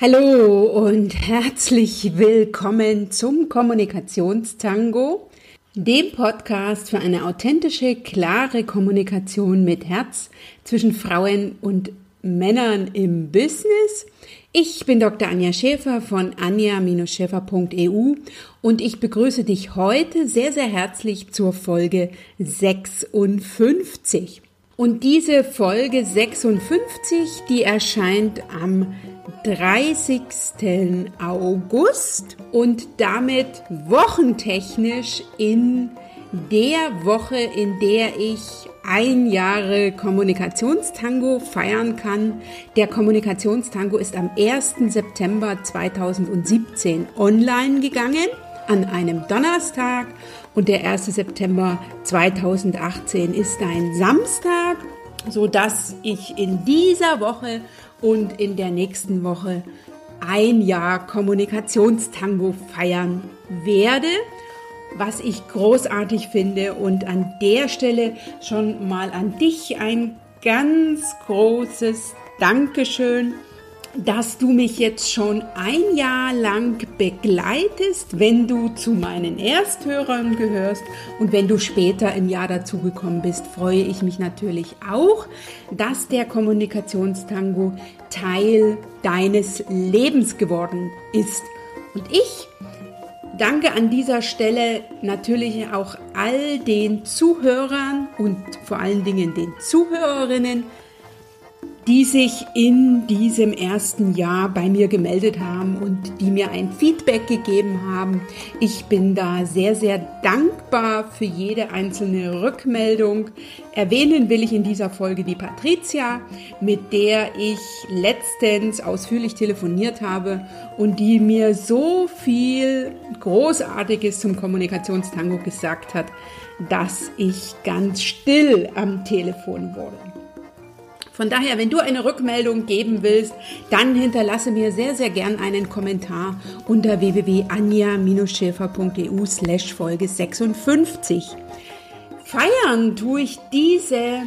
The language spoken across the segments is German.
Hallo und herzlich willkommen zum Kommunikationstango, dem Podcast für eine authentische, klare Kommunikation mit Herz zwischen Frauen und Männern im Business. Ich bin Dr. Anja Schäfer von anja-schäfer.eu und ich begrüße dich heute sehr, sehr herzlich zur Folge 56. Und diese Folge 56, die erscheint am 30. August und damit wochentechnisch in der Woche, in der ich ein Jahre Kommunikationstango feiern kann. Der Kommunikationstango ist am 1. September 2017 online gegangen, an einem Donnerstag und der 1. September 2018 ist ein Samstag, so dass ich in dieser Woche und in der nächsten Woche ein Jahr Kommunikationstango feiern werde, was ich großartig finde. Und an der Stelle schon mal an dich ein ganz großes Dankeschön dass du mich jetzt schon ein Jahr lang begleitest, wenn du zu meinen Ersthörern gehörst und wenn du später im Jahr dazugekommen bist, freue ich mich natürlich auch, dass der Kommunikationstango Teil deines Lebens geworden ist. Und ich danke an dieser Stelle natürlich auch all den Zuhörern und vor allen Dingen den Zuhörerinnen, die sich in diesem ersten Jahr bei mir gemeldet haben und die mir ein Feedback gegeben haben. Ich bin da sehr, sehr dankbar für jede einzelne Rückmeldung. Erwähnen will ich in dieser Folge die Patricia, mit der ich letztens ausführlich telefoniert habe und die mir so viel Großartiges zum Kommunikationstango gesagt hat, dass ich ganz still am Telefon wurde. Von daher, wenn du eine Rückmeldung geben willst, dann hinterlasse mir sehr, sehr gern einen Kommentar unter www.anja-schäfer.eu slash Folge 56. Feiern tue ich diese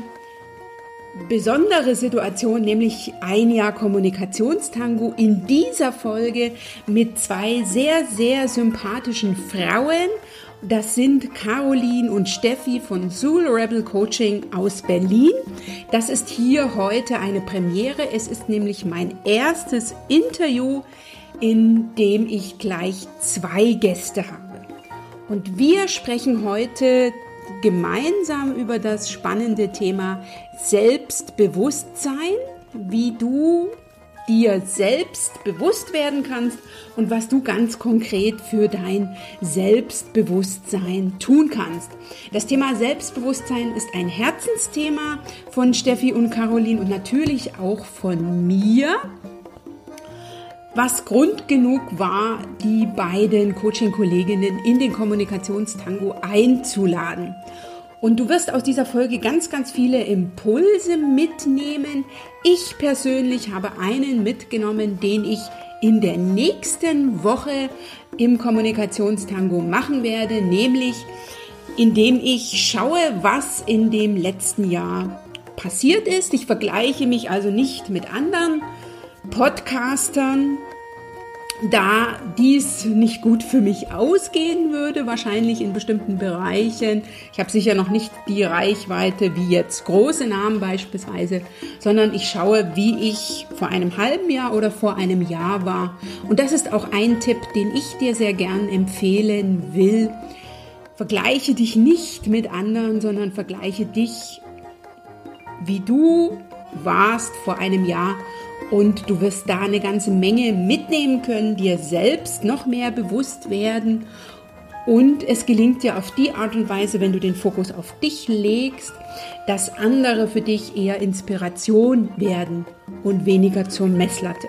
besondere Situation, nämlich ein Jahr Kommunikationstango in dieser Folge mit zwei sehr, sehr sympathischen Frauen das sind Caroline und Steffi von Soul Rebel Coaching aus Berlin. Das ist hier heute eine Premiere. Es ist nämlich mein erstes Interview, in dem ich gleich zwei Gäste habe. Und wir sprechen heute gemeinsam über das spannende Thema Selbstbewusstsein, wie du dir selbst bewusst werden kannst und was du ganz konkret für dein Selbstbewusstsein tun kannst. Das Thema Selbstbewusstsein ist ein Herzensthema von Steffi und Caroline und natürlich auch von mir. Was Grund genug war, die beiden Coaching-Kolleginnen in den Kommunikationstango einzuladen. Und du wirst aus dieser Folge ganz, ganz viele Impulse mitnehmen. Ich persönlich habe einen mitgenommen, den ich in der nächsten Woche im Kommunikationstango machen werde, nämlich indem ich schaue, was in dem letzten Jahr passiert ist. Ich vergleiche mich also nicht mit anderen Podcastern, da dies nicht gut für mich ausgehen würde, wahrscheinlich in bestimmten Bereichen. Ich habe sicher noch nicht die Reichweite wie jetzt große Namen beispielsweise, sondern ich schaue, wie ich vor einem halben Jahr oder vor einem Jahr war. Und das ist auch ein Tipp, den ich dir sehr gern empfehlen will. Vergleiche dich nicht mit anderen, sondern vergleiche dich, wie du warst vor einem Jahr und du wirst da eine ganze Menge mitnehmen können, dir selbst noch mehr bewusst werden. Und es gelingt dir auf die Art und Weise, wenn du den Fokus auf dich legst, dass andere für dich eher Inspiration werden und weniger zur Messlatte.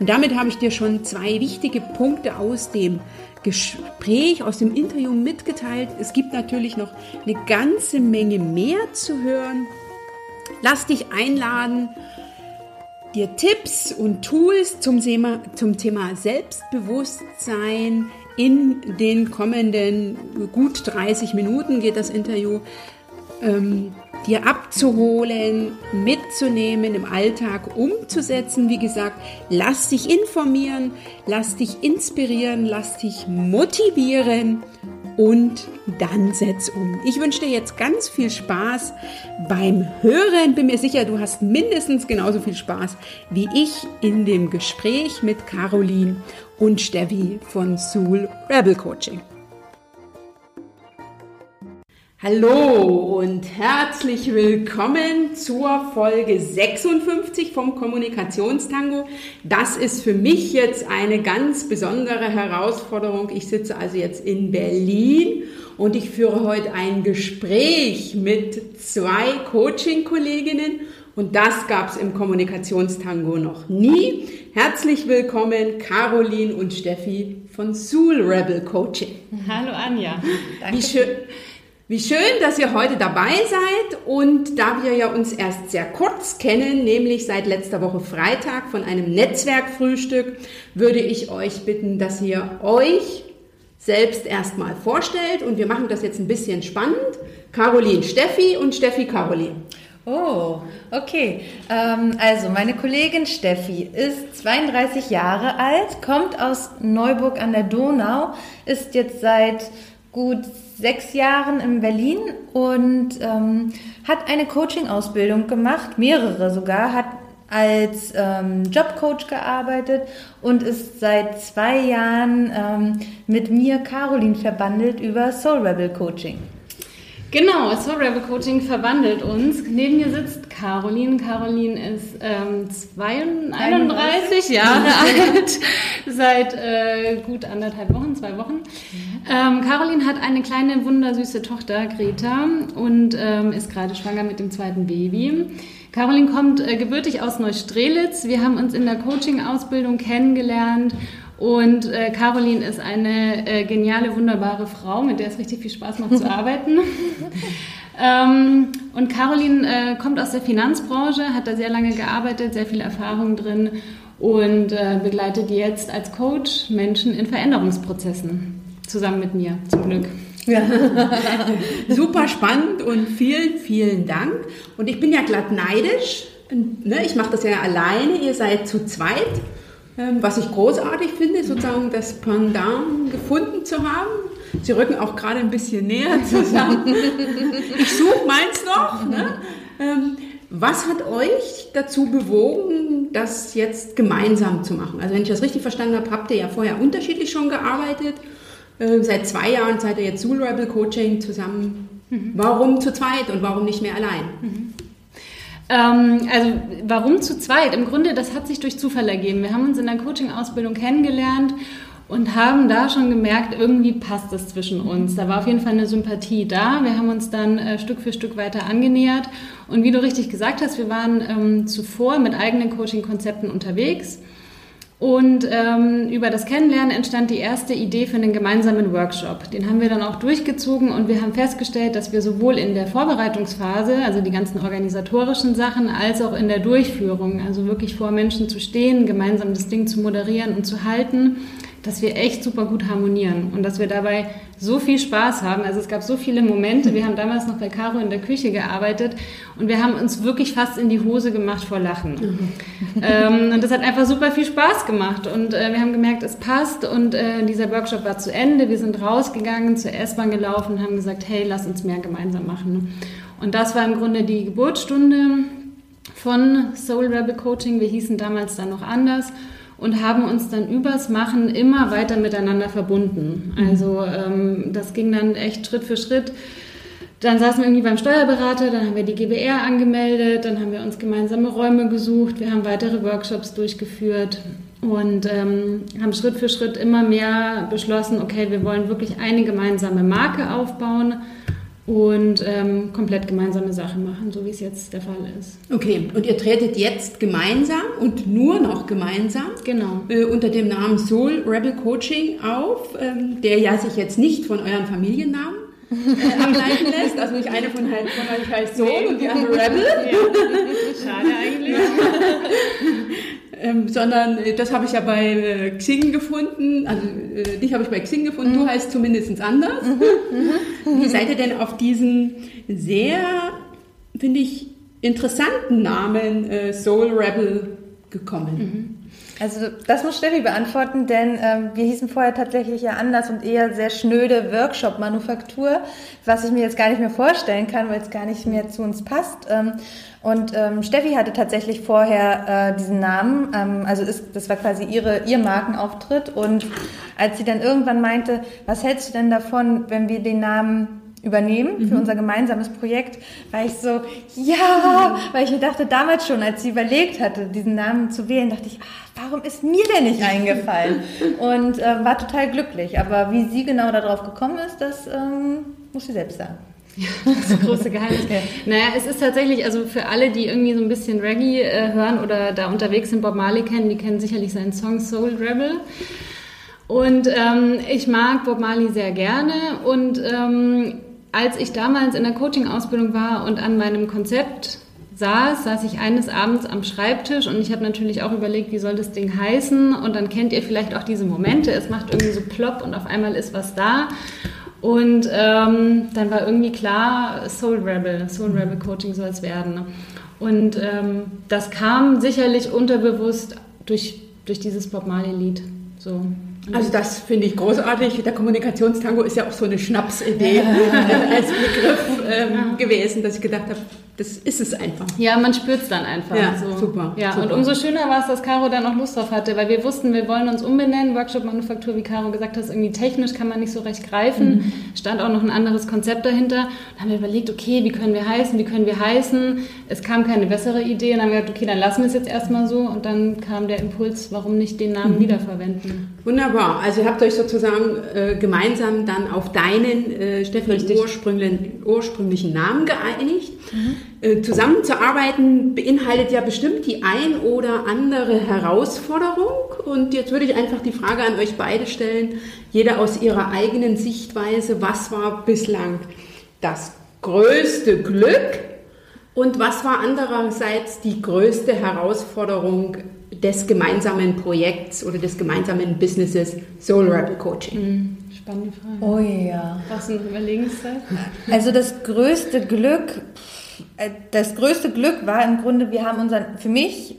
Und damit habe ich dir schon zwei wichtige Punkte aus dem Gespräch, aus dem Interview mitgeteilt. Es gibt natürlich noch eine ganze Menge mehr zu hören. Lass dich einladen dir Tipps und Tools zum Thema, zum Thema Selbstbewusstsein in den kommenden gut 30 Minuten geht das Interview ähm, dir abzuholen, mitzunehmen im Alltag, umzusetzen. Wie gesagt, lass dich informieren, lass dich inspirieren, lass dich motivieren und dann setz um. Ich wünsche dir jetzt ganz viel Spaß beim Hören. Bin mir sicher, du hast mindestens genauso viel Spaß wie ich in dem Gespräch mit Caroline und Steffi von Soul Rebel Coaching. Hallo und herzlich willkommen zur Folge 56 vom Kommunikationstango. Das ist für mich jetzt eine ganz besondere Herausforderung. Ich sitze also jetzt in Berlin und ich führe heute ein Gespräch mit zwei Coaching-Kolleginnen und das gab es im Kommunikationstango noch nie. Herzlich willkommen Caroline und Steffi von Soul Rebel Coaching. Hallo Anja. Danke. Wie schön. Wie schön, dass ihr heute dabei seid und da wir ja uns erst sehr kurz kennen, nämlich seit letzter Woche Freitag von einem Netzwerkfrühstück, würde ich euch bitten, dass ihr euch selbst erstmal vorstellt und wir machen das jetzt ein bisschen spannend. Caroline Steffi und Steffi Caroline. Oh, okay. Ähm, also meine Kollegin Steffi ist 32 Jahre alt, kommt aus Neuburg an der Donau, ist jetzt seit gut sechs Jahren in Berlin und ähm, hat eine Coaching-Ausbildung gemacht, mehrere sogar, hat als ähm, Jobcoach gearbeitet und ist seit zwei Jahren ähm, mit mir, Caroline, verbandelt über Soul Rebel Coaching. Genau, Soul Rebel Coaching verwandelt uns. Neben mir sitzt Caroline. Caroline ist ähm, 32, 31 Jahre alt, seit äh, gut anderthalb Wochen, zwei Wochen. Ähm, Caroline hat eine kleine, wundersüße Tochter, Greta, und ähm, ist gerade schwanger mit dem zweiten Baby. Caroline kommt äh, gebürtig aus Neustrelitz. Wir haben uns in der Coaching-Ausbildung kennengelernt und äh, Caroline ist eine äh, geniale, wunderbare Frau, mit der es richtig viel Spaß macht zu arbeiten. ähm, und Caroline äh, kommt aus der Finanzbranche, hat da sehr lange gearbeitet, sehr viel Erfahrung drin und äh, begleitet jetzt als Coach Menschen in Veränderungsprozessen. Zusammen mit mir, zum Glück. Ja. Super spannend und vielen, vielen Dank. Und ich bin ja glatt neidisch. Ne, ich mache das ja alleine, ihr seid zu zweit. Ähm, was ich großartig finde, sozusagen das Pendant gefunden zu haben. Sie rücken auch gerade ein bisschen näher zusammen. ich suche meins noch. Ne? Ähm, was hat euch dazu bewogen, das jetzt gemeinsam zu machen? Also wenn ich das richtig verstanden habe, habt ihr ja vorher unterschiedlich schon gearbeitet. Ähm, seit zwei Jahren seid ihr jetzt Soul Rebel Coaching zusammen. Mhm. Warum zu zweit und warum nicht mehr allein? Mhm. Ähm, also warum zu zweit? Im Grunde, das hat sich durch Zufall ergeben. Wir haben uns in der Coaching-Ausbildung kennengelernt und haben da schon gemerkt, irgendwie passt es zwischen uns. Da war auf jeden Fall eine Sympathie da. Wir haben uns dann äh, Stück für Stück weiter angenähert. Und wie du richtig gesagt hast, wir waren ähm, zuvor mit eigenen Coaching-Konzepten unterwegs und ähm, über das Kennenlernen entstand die erste Idee für einen gemeinsamen Workshop. Den haben wir dann auch durchgezogen und wir haben festgestellt, dass wir sowohl in der Vorbereitungsphase, also die ganzen organisatorischen Sachen, als auch in der Durchführung, also wirklich vor Menschen zu stehen, gemeinsam das Ding zu moderieren und zu halten, dass wir echt super gut harmonieren und dass wir dabei so viel Spaß haben. Also es gab so viele Momente. Wir haben damals noch bei Caro in der Küche gearbeitet und wir haben uns wirklich fast in die Hose gemacht vor Lachen. Mhm. ähm, und das hat einfach super viel Spaß gemacht und äh, wir haben gemerkt, es passt und äh, dieser Workshop war zu Ende. Wir sind rausgegangen, zur S-Bahn gelaufen und haben gesagt, hey, lass uns mehr gemeinsam machen. Und das war im Grunde die Geburtsstunde von Soul Rebel Coaching. Wir hießen damals dann noch anders und haben uns dann übers Machen immer weiter miteinander verbunden. Mhm. Also ähm, das ging dann echt Schritt für Schritt. Dann saßen wir irgendwie beim Steuerberater, dann haben wir die GBR angemeldet, dann haben wir uns gemeinsame Räume gesucht, wir haben weitere Workshops durchgeführt und ähm, haben Schritt für Schritt immer mehr beschlossen, okay, wir wollen wirklich eine gemeinsame Marke aufbauen und ähm, komplett gemeinsame Sachen machen, so wie es jetzt der Fall ist. Okay, und ihr tretet jetzt gemeinsam und nur noch gemeinsam genau. Äh, unter dem Namen Soul Rebel Coaching auf, ähm, der ja sich jetzt nicht von euren Familiennamen äh, ableiten lässt. Also nicht eine von, halt, von euch heißt Soul und die andere Rebel. Ja. Schade eigentlich. ähm, sondern äh, das habe ich ja bei äh, Xing gefunden. Also äh, dich habe ich bei Xing gefunden. Mhm. Du heißt zumindest anders. Mhm. Mhm. Wie seid ihr denn auf diesen sehr finde ich, interessanten Namen äh, Soul Rebel gekommen? Also das muss Steffi beantworten, denn ähm, wir hießen vorher tatsächlich ja anders und eher sehr schnöde Workshop-Manufaktur, was ich mir jetzt gar nicht mehr vorstellen kann, weil es gar nicht mehr zu uns passt. Ähm, und ähm, Steffi hatte tatsächlich vorher äh, diesen Namen, ähm, also ist, das war quasi ihre, ihr Markenauftritt. Und als sie dann irgendwann meinte, was hältst du denn davon, wenn wir den Namen übernehmen für mhm. unser gemeinsames Projekt, war ich so, ja, weil ich mir dachte, damals schon, als sie überlegt hatte, diesen Namen zu wählen, dachte ich, ach, warum ist mir der nicht eingefallen? Und äh, war total glücklich. Aber wie sie genau darauf gekommen ist, das ähm, muss sie selbst sagen. Ja, das ist große Geheimnis. naja, es ist tatsächlich, also für alle, die irgendwie so ein bisschen Reggae äh, hören oder da unterwegs sind, Bob Marley kennen, die kennen sicherlich seinen Song Soul Rebel. Und ähm, ich mag Bob Marley sehr gerne und ähm, als ich damals in der Coaching-Ausbildung war und an meinem Konzept saß, saß ich eines Abends am Schreibtisch und ich habe natürlich auch überlegt, wie soll das Ding heißen und dann kennt ihr vielleicht auch diese Momente, es macht irgendwie so plopp und auf einmal ist was da und ähm, dann war irgendwie klar, Soul Rebel, Soul Rebel Coaching soll es werden. Und ähm, das kam sicherlich unterbewusst durch, durch dieses Bob Marley Lied. So. Also das finde ich großartig. Der Kommunikationstango ist ja auch so eine Schnapsidee als Begriff ähm, gewesen, dass ich gedacht habe, das ist es einfach. Ja, man spürt es dann einfach. Ja, so. super. Ja, super. und umso schöner war es, dass Caro dann auch Lust drauf hatte, weil wir wussten, wir wollen uns umbenennen. Workshop Manufaktur, wie Caro gesagt hat, irgendwie technisch kann man nicht so recht greifen. Mhm. Stand auch noch ein anderes Konzept dahinter. Dann haben wir überlegt, okay, wie können wir heißen, wie können wir heißen? Es kam keine bessere Idee und dann haben wir gesagt, okay, dann lassen wir es jetzt erstmal so. Und dann kam der Impuls, warum nicht den Namen mhm. wiederverwenden. Wunderbar. Also ihr habt euch sozusagen äh, gemeinsam dann auf deinen, äh, Steffi, ursprünglichen, ursprünglichen Namen geeinigt. Mhm. Zusammenzuarbeiten beinhaltet ja bestimmt die ein oder andere Herausforderung. Und jetzt würde ich einfach die Frage an euch beide stellen, jeder aus ihrer eigenen Sichtweise, was war bislang das größte Glück und was war andererseits die größte Herausforderung des gemeinsamen Projekts oder des gemeinsamen Businesses Soul Rebel Coaching? Mhm. Spannende Frage. Oh ja. Was du noch Überlegenszeit? Also das größte Glück, äh, das größte Glück war im Grunde, wir haben unseren, für mich,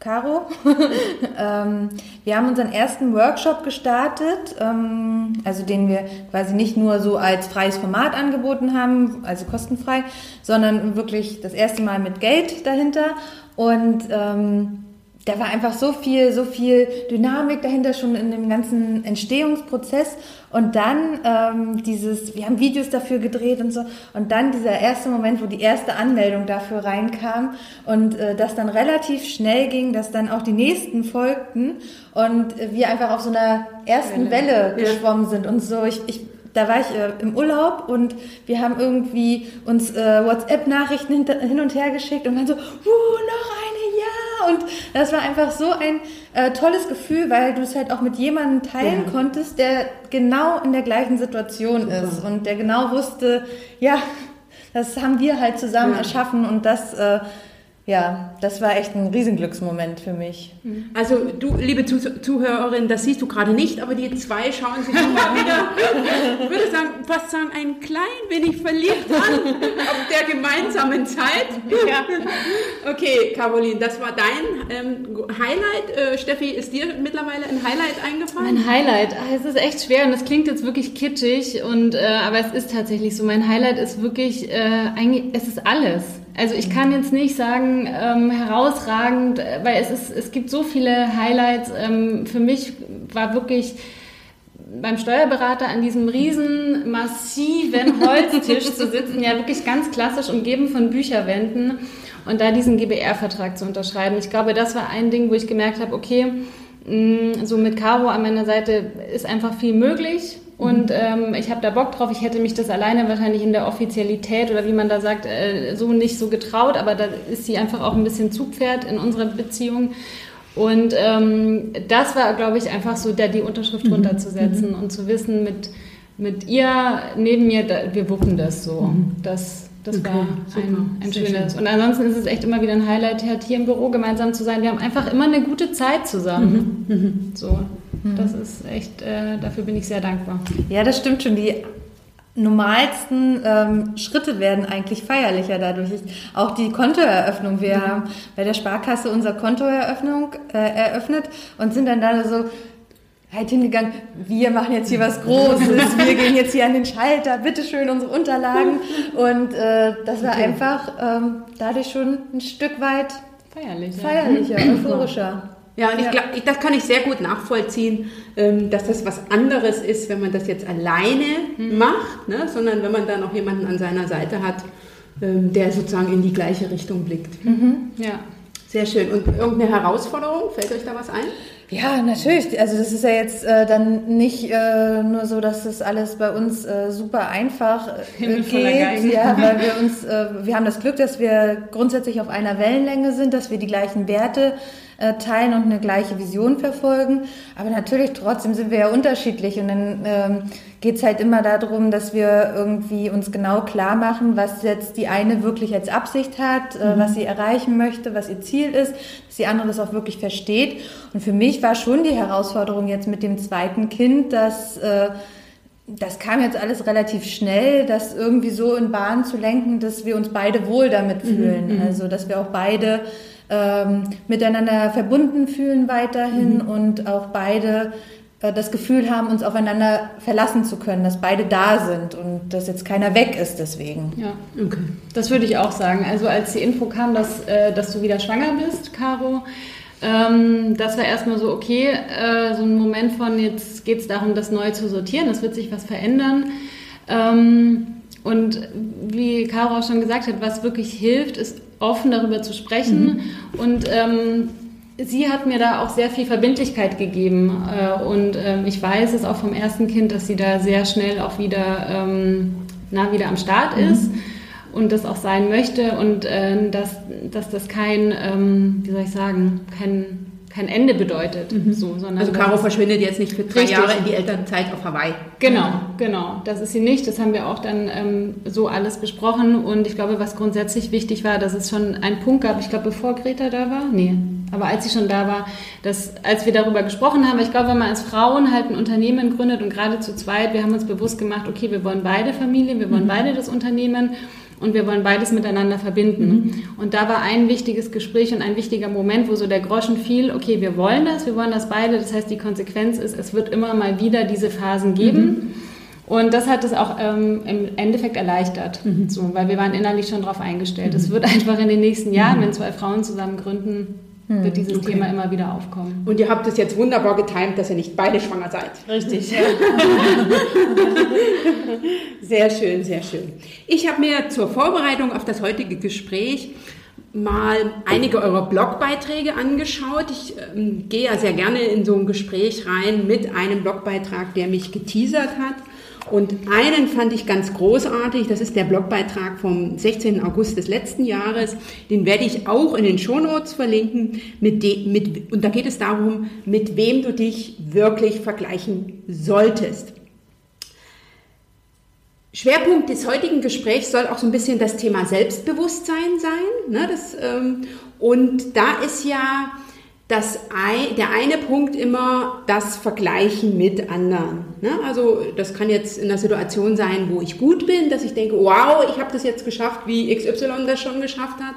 Caro, ähm, wir haben unseren ersten Workshop gestartet, ähm, also den wir quasi nicht nur so als freies Format angeboten haben, also kostenfrei, sondern wirklich das erste Mal mit Geld dahinter. Und ähm, da war einfach so viel, so viel Dynamik dahinter schon in dem ganzen Entstehungsprozess. Und dann ähm, dieses, wir haben Videos dafür gedreht und so. Und dann dieser erste Moment, wo die erste Anmeldung dafür reinkam und äh, das dann relativ schnell ging, dass dann auch die nächsten folgten und äh, wir einfach auf so einer ersten Welle, Welle geschwommen ja. sind und so. Ich, ich da war ich äh, im Urlaub und wir haben irgendwie uns äh, WhatsApp-Nachrichten hin und her geschickt und waren so, uh, noch eine, und das war einfach so ein äh, tolles Gefühl, weil du es halt auch mit jemandem teilen ja. konntest, der genau in der gleichen Situation Super. ist und der genau wusste, ja, das haben wir halt zusammen ja. erschaffen und das äh, ja, das war echt ein Riesenglücksmoment für mich. Also du, liebe Zuhörerin, das siehst du gerade nicht, aber die zwei schauen sich schon mal wieder, ich würde sagen, fast sagen, ein klein wenig verliebt an auf der gemeinsamen Zeit. Ja. Okay, Caroline, das war dein ähm, Highlight. Äh, Steffi, ist dir mittlerweile ein Highlight eingefallen? Mein Highlight, ah, es ist echt schwer und das klingt jetzt wirklich kitschig, und, äh, aber es ist tatsächlich so. Mein Highlight ist wirklich, äh, eigentlich, es ist alles. Also ich kann jetzt nicht sagen ähm, herausragend, äh, weil es ist, es gibt so viele Highlights. Ähm, für mich war wirklich beim Steuerberater an diesem riesen massiven Holztisch zu sitzen, ja wirklich ganz klassisch umgeben von Bücherwänden und da diesen GBR-Vertrag zu unterschreiben. Ich glaube, das war ein Ding, wo ich gemerkt habe, okay, so mit Caro an meiner Seite ist einfach viel möglich und ähm, ich habe da Bock drauf. Ich hätte mich das alleine wahrscheinlich in der Offizialität oder wie man da sagt, äh, so nicht so getraut. Aber da ist sie einfach auch ein bisschen Zugpferd in unserer Beziehung. Und ähm, das war, glaube ich, einfach so, da die Unterschrift mhm. runterzusetzen mhm. und zu wissen, mit, mit ihr neben mir, da, wir wuppen das so. Mhm. Das, das okay, war ein, ein schönes. Schön. Und ansonsten ist es echt immer wieder ein Highlight, hier im Büro gemeinsam zu sein. Wir haben einfach immer eine gute Zeit zusammen. Mhm. mhm. So. Das ist echt, äh, dafür bin ich sehr dankbar. Ja, das stimmt schon. Die normalsten ähm, Schritte werden eigentlich feierlicher dadurch. Ich, auch die Kontoeröffnung. Wir mhm. haben bei der Sparkasse unser Kontoeröffnung äh, eröffnet und sind dann da so halt hingegangen, wir machen jetzt hier was Großes, wir gehen jetzt hier an den Schalter, bitteschön unsere Unterlagen. Und äh, das war okay. einfach ähm, dadurch schon ein Stück weit feierlicher, feierlicher euphorischer. Ja, und ich glaube, das kann ich sehr gut nachvollziehen, ähm, dass das was anderes ist, wenn man das jetzt alleine mhm. macht, ne? sondern wenn man da noch jemanden an seiner Seite hat, ähm, der sozusagen in die gleiche Richtung blickt. Mhm. Ja. Sehr schön. Und irgendeine Herausforderung? Fällt euch da was ein? Ja, natürlich. Also das ist ja jetzt äh, dann nicht äh, nur so, dass das alles bei uns äh, super einfach äh, geht. Ja, weil wir uns, äh, wir haben das Glück, dass wir grundsätzlich auf einer Wellenlänge sind, dass wir die gleichen Werte äh, teilen und eine gleiche Vision verfolgen. Aber natürlich trotzdem sind wir ja unterschiedlich und dann ähm, geht es halt immer darum, dass wir irgendwie uns genau klar machen, was jetzt die eine wirklich als Absicht hat, äh, mhm. was sie erreichen möchte, was ihr Ziel ist, dass die andere das auch wirklich versteht. Und für mich war schon die Herausforderung jetzt mit dem zweiten Kind, dass äh, das kam jetzt alles relativ schnell, das irgendwie so in Bahn zu lenken, dass wir uns beide wohl damit mhm, fühlen. Mhm. Also, dass wir auch beide ähm, miteinander verbunden fühlen weiterhin mhm. und auch beide äh, das Gefühl haben, uns aufeinander verlassen zu können, dass beide da sind und dass jetzt keiner weg ist deswegen. Ja, okay. Das würde ich auch sagen. Also als die Info kam, dass, äh, dass du wieder schwanger bist, Caro, ähm, das war erstmal so, okay, äh, so ein Moment von, jetzt geht es darum, das neu zu sortieren, es wird sich was verändern. Ähm, und wie Caro auch schon gesagt hat, was wirklich hilft, ist offen darüber zu sprechen. Mhm. Und ähm, sie hat mir da auch sehr viel Verbindlichkeit gegeben. Äh, und ähm, ich weiß es auch vom ersten Kind, dass sie da sehr schnell auch wieder, ähm, na, wieder am Start mhm. ist und das auch sein möchte und äh, dass, dass das kein, ähm, wie soll ich sagen, kein kein Ende bedeutet. Mhm. So, also Caro verschwindet jetzt nicht für drei richtig. Jahre in die Elternzeit auf Hawaii. Genau, genau. Das ist sie nicht. Das haben wir auch dann ähm, so alles besprochen. Und ich glaube, was grundsätzlich wichtig war, dass es schon einen Punkt gab, ich glaube, bevor Greta da war, nee, aber als sie schon da war, dass als wir darüber gesprochen haben, ich glaube, wenn man als Frauen halt ein Unternehmen gründet und gerade zu zweit, wir haben uns bewusst gemacht, okay, wir wollen beide Familien, wir wollen mhm. beide das Unternehmen und wir wollen beides miteinander verbinden. Mhm. Und da war ein wichtiges Gespräch und ein wichtiger Moment, wo so der Groschen fiel, okay, wir wollen das, wir wollen das beide. Das heißt, die Konsequenz ist, es wird immer mal wieder diese Phasen geben. Mhm. Und das hat es auch ähm, im Endeffekt erleichtert, mhm. so, weil wir waren innerlich schon darauf eingestellt. Es mhm. wird einfach in den nächsten Jahren, mhm. wenn zwei Frauen zusammen gründen, wird dieses okay. Thema immer wieder aufkommen. Und ihr habt es jetzt wunderbar getimt, dass ihr nicht beide schwanger seid. Richtig. Ja. sehr schön, sehr schön. Ich habe mir zur Vorbereitung auf das heutige Gespräch mal einige eurer Blogbeiträge angeschaut. Ich ähm, gehe ja sehr gerne in so ein Gespräch rein mit einem Blogbeitrag, der mich geteasert hat. Und einen fand ich ganz großartig, das ist der Blogbeitrag vom 16. August des letzten Jahres. Den werde ich auch in den Shownotes verlinken. Mit de, mit, und da geht es darum, mit wem du dich wirklich vergleichen solltest. Schwerpunkt des heutigen Gesprächs soll auch so ein bisschen das Thema Selbstbewusstsein sein. Ne? Das, ähm, und da ist ja das ein, der eine Punkt immer das Vergleichen mit anderen. Ne? Also das kann jetzt in einer Situation sein, wo ich gut bin, dass ich denke, wow, ich habe das jetzt geschafft, wie XY das schon geschafft hat.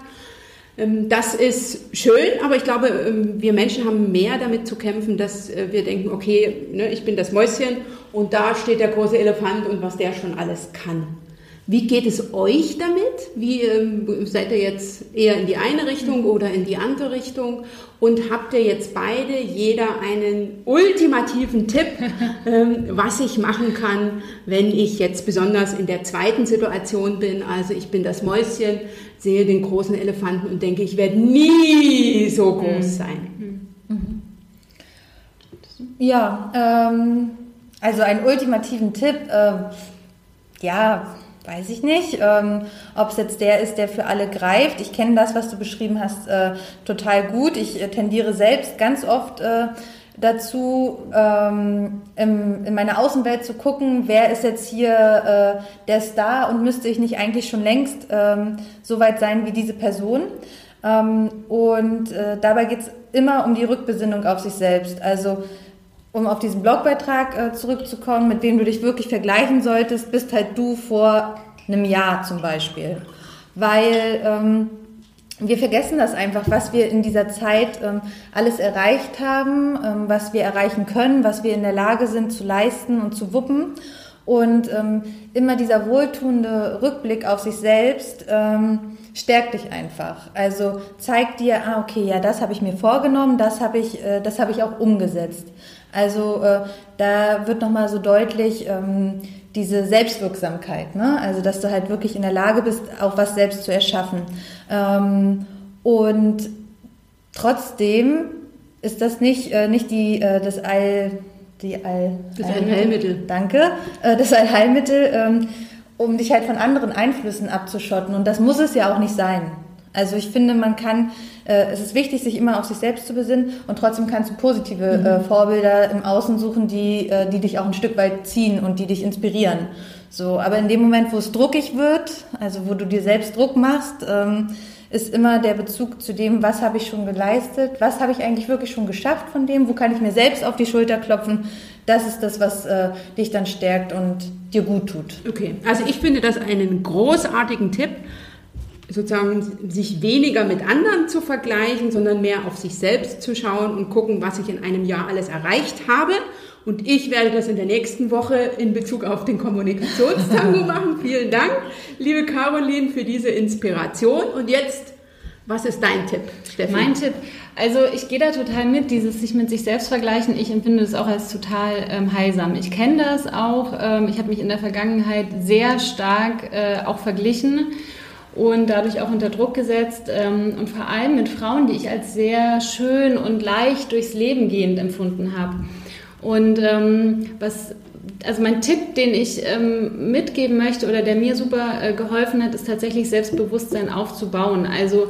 Ähm, das ist schön, aber ich glaube, ähm, wir Menschen haben mehr damit zu kämpfen, dass äh, wir denken, okay, ne, ich bin das Mäuschen und da steht der große Elefant und was der schon alles kann. Wie geht es euch damit? Wie ähm, seid ihr jetzt eher in die eine Richtung oder in die andere Richtung? Und habt ihr jetzt beide jeder einen ultimativen Tipp, ähm, was ich machen kann, wenn ich jetzt besonders in der zweiten Situation bin? Also ich bin das Mäuschen, sehe den großen Elefanten und denke, ich werde nie so groß mhm. sein. Mhm. Ja, ähm, also einen ultimativen Tipp. Äh, ja, Weiß ich nicht, ähm, ob es jetzt der ist, der für alle greift. Ich kenne das, was du beschrieben hast, äh, total gut. Ich äh, tendiere selbst ganz oft äh, dazu, ähm, im, in meiner Außenwelt zu gucken, wer ist jetzt hier äh, der Star und müsste ich nicht eigentlich schon längst ähm, so weit sein wie diese Person. Ähm, und äh, dabei geht es immer um die Rückbesinnung auf sich selbst. Also um auf diesen Blogbeitrag äh, zurückzukommen, mit wem du dich wirklich vergleichen solltest, bist halt du vor einem Jahr zum Beispiel. Weil ähm, wir vergessen das einfach, was wir in dieser Zeit ähm, alles erreicht haben, ähm, was wir erreichen können, was wir in der Lage sind zu leisten und zu wuppen. Und ähm, immer dieser wohltuende Rückblick auf sich selbst ähm, stärkt dich einfach. Also zeigt dir, ah, okay, ja, das habe ich mir vorgenommen, das habe ich, äh, das habe ich auch umgesetzt. Also äh, da wird nochmal so deutlich ähm, diese Selbstwirksamkeit, ne? also dass du halt wirklich in der Lage bist, auch was selbst zu erschaffen. Ähm, und trotzdem ist das nicht, äh, nicht die, äh, das All, die All, das Allheilmittel. Danke, äh, das Allheilmittel, ähm, um dich halt von anderen Einflüssen abzuschotten. Und das muss es ja auch nicht sein. Also ich finde, man kann, äh, es ist wichtig, sich immer auf sich selbst zu besinnen und trotzdem kannst du positive mhm. äh, Vorbilder im Außen suchen, die, äh, die dich auch ein Stück weit ziehen und die dich inspirieren. So, aber in dem Moment, wo es druckig wird, also wo du dir selbst Druck machst, ähm, ist immer der Bezug zu dem, was habe ich schon geleistet, was habe ich eigentlich wirklich schon geschafft von dem, wo kann ich mir selbst auf die Schulter klopfen. Das ist das, was äh, dich dann stärkt und dir gut tut. Okay, also ich finde das einen großartigen Tipp sozusagen sich weniger mit anderen zu vergleichen, sondern mehr auf sich selbst zu schauen und gucken, was ich in einem Jahr alles erreicht habe. Und ich werde das in der nächsten Woche in Bezug auf den Kommunikationstango machen. Vielen Dank, liebe Caroline, für diese Inspiration. Und jetzt, was ist dein Tipp, Steffi? Mein Tipp, also ich gehe da total mit, dieses sich mit sich selbst vergleichen. Ich empfinde das auch als total ähm, heilsam. Ich kenne das auch. Ähm, ich habe mich in der Vergangenheit sehr stark äh, auch verglichen und dadurch auch unter Druck gesetzt ähm, und vor allem mit Frauen, die ich als sehr schön und leicht durchs Leben gehend empfunden habe. Und ähm, was, also mein Tipp, den ich ähm, mitgeben möchte oder der mir super äh, geholfen hat, ist tatsächlich Selbstbewusstsein aufzubauen. Also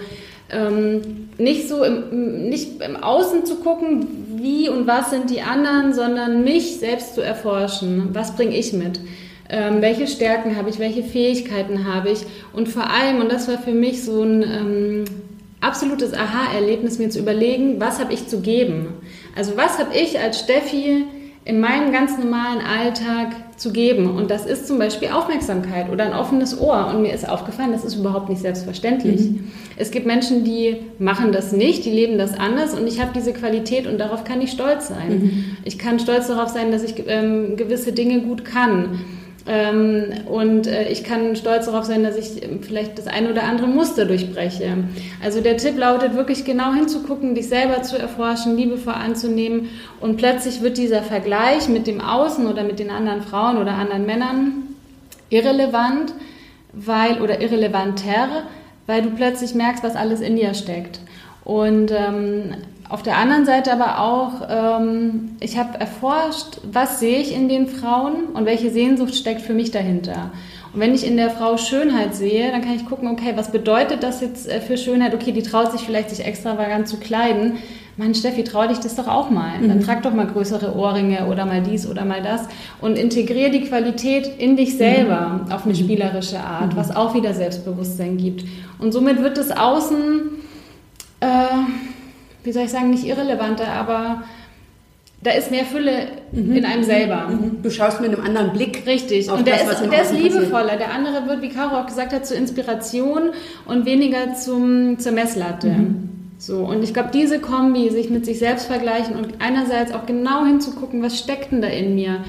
ähm, nicht so im, nicht im Außen zu gucken, wie und was sind die anderen, sondern mich selbst zu erforschen. Was bringe ich mit? ähm, welche Stärken habe ich, welche Fähigkeiten habe ich und vor allem, und das war für mich so ein ähm, absolutes Aha-Erlebnis, mir zu überlegen, was habe ich zu geben? Also was habe ich als Steffi in meinem ganz normalen Alltag zu geben. Und das ist zum Beispiel Aufmerksamkeit oder ein offenes Ohr. Und mir ist aufgefallen, das ist überhaupt nicht selbstverständlich. Mhm. Es gibt Menschen, die machen das nicht, die leben das anders und ich habe diese Qualität und darauf kann ich stolz sein. Mhm. Ich kann stolz darauf sein, dass ich ähm, gewisse Dinge gut kann. Ähm, und äh, ich kann stolz darauf sein, dass ich vielleicht das eine oder andere Muster durchbreche. Also der Tipp lautet wirklich genau hinzugucken, dich selber zu erforschen, liebevoll anzunehmen und plötzlich wird dieser Vergleich mit dem Außen oder mit den anderen Frauen oder anderen Männern irrelevant, weil oder irrelevanter, weil du plötzlich merkst, was alles in dir steckt. Und ähm, auf der anderen Seite aber auch, ähm, ich habe erforscht, was sehe ich in den Frauen und welche Sehnsucht steckt für mich dahinter. Und wenn ich in der Frau Schönheit sehe, dann kann ich gucken, okay, was bedeutet das jetzt äh, für Schönheit? Okay, die traut sich vielleicht sich extravagant zu kleiden. Mann, Steffi, trau dich das doch auch mal. Dann mhm. trag doch mal größere Ohrringe oder mal dies oder mal das und integriere die Qualität in dich selber mhm. auf eine spielerische Art, mhm. was auch wieder Selbstbewusstsein gibt. Und somit wird das Außen äh, wie soll ich sagen, nicht irrelevanter, aber da ist mehr Fülle mhm. in einem selber. Mhm. Du schaust mit einem anderen Blick. Richtig. und der das, ist, der ist liebevoller. Der andere wird, wie Caro auch gesagt hat, zur Inspiration und weniger zum, zur Messlatte. Mhm. So, und ich glaube, diese Kombi, sich mit sich selbst vergleichen und einerseits auch genau hinzugucken, was steckt denn da in mir?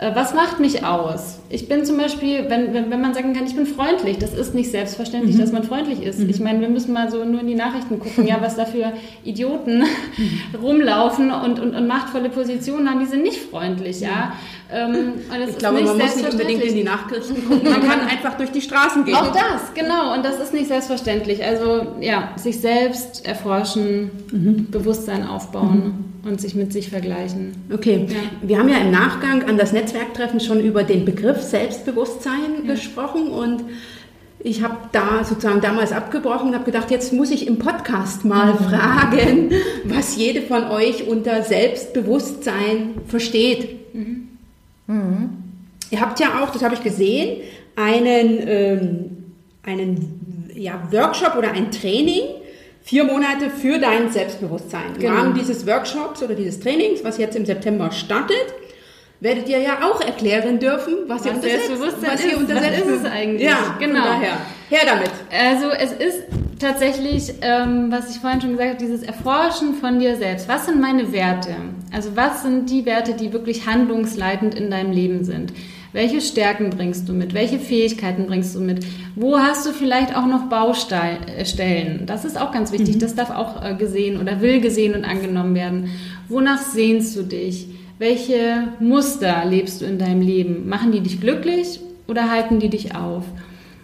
Äh, was macht mich aus? Ich bin zum Beispiel, wenn, wenn, wenn man sagen kann, ich bin freundlich, das ist nicht selbstverständlich, mhm. dass man freundlich ist. Mhm. Ich meine, wir müssen mal so nur in die Nachrichten gucken, ja, was da für Idioten rumlaufen und, und, und machtvolle Positionen haben, die sind nicht freundlich, ja. Ähm, ich glaube, man muss nicht unbedingt in die Nachrichten gucken, man kann einfach durch die Straßen gehen. Auch das, genau, und das ist nicht selbstverständlich. Also ja, sich selbst erforschen, mhm. Bewusstsein aufbauen. Mhm und sich mit sich vergleichen. Okay, ja. wir haben ja im Nachgang an das Netzwerktreffen schon über den Begriff Selbstbewusstsein ja. gesprochen und ich habe da sozusagen damals abgebrochen und habe gedacht, jetzt muss ich im Podcast mal mhm. fragen, was jede von euch unter Selbstbewusstsein versteht. Mhm. Mhm. Ihr habt ja auch, das habe ich gesehen, einen, ähm, einen ja, Workshop oder ein Training vier Monate für dein Selbstbewusstsein. Im Genau. Rahmen dieses Workshops oder dieses Trainings, was jetzt im September startet, werdet ihr ja auch erklären dürfen, was, ihr Was unter Selbst- Selbstbewusstsein was ihr ist. unter Was ist es eigentlich? Ja, Genau. Daher, her damit. Also es ist tatsächlich, ähm, was ich vorhin schon gesagt habe, dieses Erforschen von dir selbst. Was sind meine Werte? Also was sind die Werte, die wirklich handlungsleitend in deinem Leben sind? Welche Stärken bringst du mit? Welche Fähigkeiten bringst du mit? Wo hast du vielleicht auch noch Baustellen? Das ist auch ganz wichtig. Das darf auch äh, gesehen oder will gesehen und angenommen werden. Wonach sehnst du dich? Welche Muster lebst du in deinem Leben? Machen die dich glücklich oder halten die dich auf?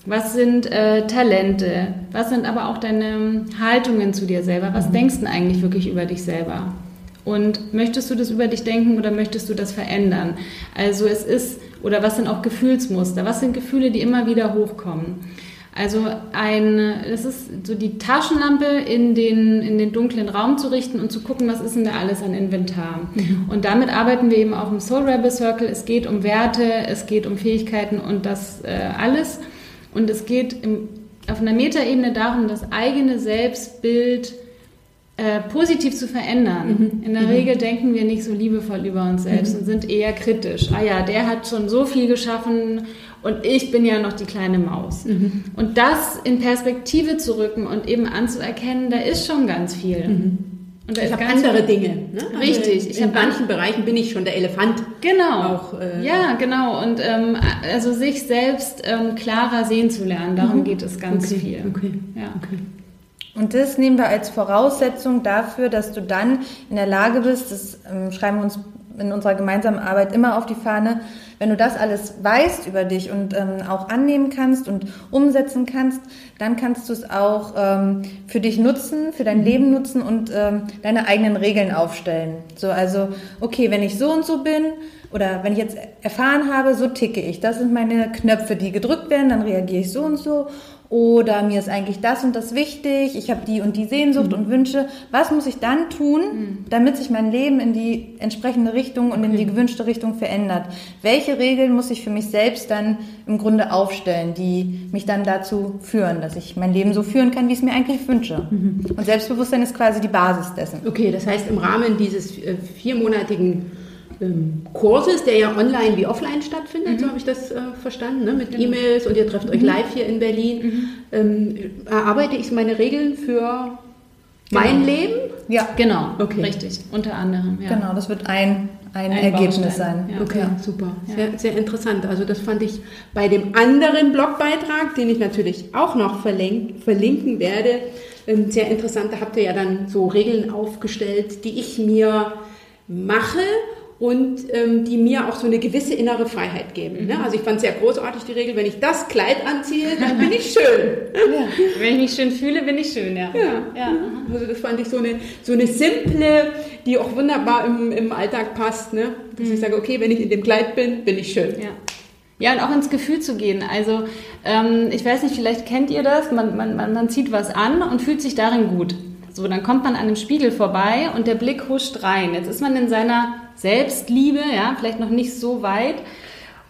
Was sind äh, Talente? Was sind aber auch deine Haltungen zu dir selber? Was denkst du eigentlich wirklich über dich selber? Und möchtest du das über dich denken oder möchtest du das verändern? Also es ist, oder was sind auch Gefühlsmuster? Was sind Gefühle, die immer wieder hochkommen? Also ein, das ist so die Taschenlampe in den, in den dunklen Raum zu richten und zu gucken, was ist denn da alles an Inventar. Und damit arbeiten wir eben auch im Soul Rebel Circle. Es geht um Werte, es geht um Fähigkeiten und das äh, alles. Und es geht im, auf einer Metaebene darum, das eigene Selbstbild äh, positiv zu verändern. In der Regel denken wir nicht so liebevoll über uns selbst und sind eher kritisch. Ah ja, der hat schon so viel geschaffen und ich bin ja noch die kleine Maus. Und das in Perspektive zu rücken und eben anzuerkennen, da ist schon ganz viel. Und da Ich habe andere viel- Dinge. Ne? Richtig, In, ich in manchen Bereichen bin ich schon der Elefant. Genau. Auch, äh, ja, genau. Und ähm, also sich selbst ähm, klarer sehen zu lernen, darum geht es ganz Okay, viel. okay, Ja. Und das nehmen wir als Voraussetzung dafür, dass du dann in der Lage bist, das ähm, schreiben wir uns in unserer gemeinsamen Arbeit immer auf die Fahne, wenn du das alles weißt über dich und ähm, auch annehmen kannst und umsetzen kannst, dann kannst du es auch ähm, für dich nutzen, für dein Leben nutzen und ähm, deine eigenen Regeln aufstellen. So, also, okay, wenn ich so und so bin oder wenn ich jetzt erfahren habe, so ticke ich. Das sind meine Knöpfe, die gedrückt werden, dann reagiere ich so und so. Oder mir ist eigentlich das und das wichtig, ich habe die und die Sehnsucht und Wünsche. Was muss ich dann tun, damit sich mein Leben in die entsprechende Richtung und in die gewünschte Richtung verändert? Welche Regeln muss ich für mich selbst dann im Grunde aufstellen, die mich dann dazu führen, dass ich mein Leben so führen kann, wie ich es mir eigentlich wünsche? Und Selbstbewusstsein ist quasi die Basis dessen. Okay, das heißt im Rahmen dieses äh, viermonatigen Kurses, der ja online wie offline stattfindet, so habe ich das äh, verstanden, ne? mit E-Mails und ihr trefft euch live hier in Berlin, ähm, erarbeite ich meine Regeln für mein Leben. Ja, Genau, Okay. richtig, unter anderem. Ja. genau, das wird ein, ein, Ein Ergebnis sein. ja. Okay, Ja. super. Sehr, sehr interessant. Also das fand ich bei dem anderen Blogbeitrag, den ich natürlich auch noch verlink, verlinken werde, ähm, sehr interessant. Da habt ihr ja dann so Regeln aufgestellt, die ich mir mache und ähm, die mir auch so eine gewisse innere Freiheit geben. Ne? Also ich fand sehr großartig die Regel, wenn ich das Kleid anziehe, dann bin ich schön. Wenn ich mich schön fühle, bin ich schön, ja. Ja. ja. Also das fand ich so eine, so eine simple, die auch wunderbar im, im Alltag passt. Ne? Dass ich sage, okay, wenn ich in dem Kleid bin, bin ich schön. Ja. Ja, und auch ins Gefühl zu gehen. Also, ähm, ich weiß nicht, vielleicht kennt ihr das, man, man, man, man zieht was an und fühlt sich darin gut. So, dann kommt man an einem Spiegel vorbei und der Blick huscht rein. Jetzt ist man in seiner Selbstliebe, ja, vielleicht noch nicht so weit.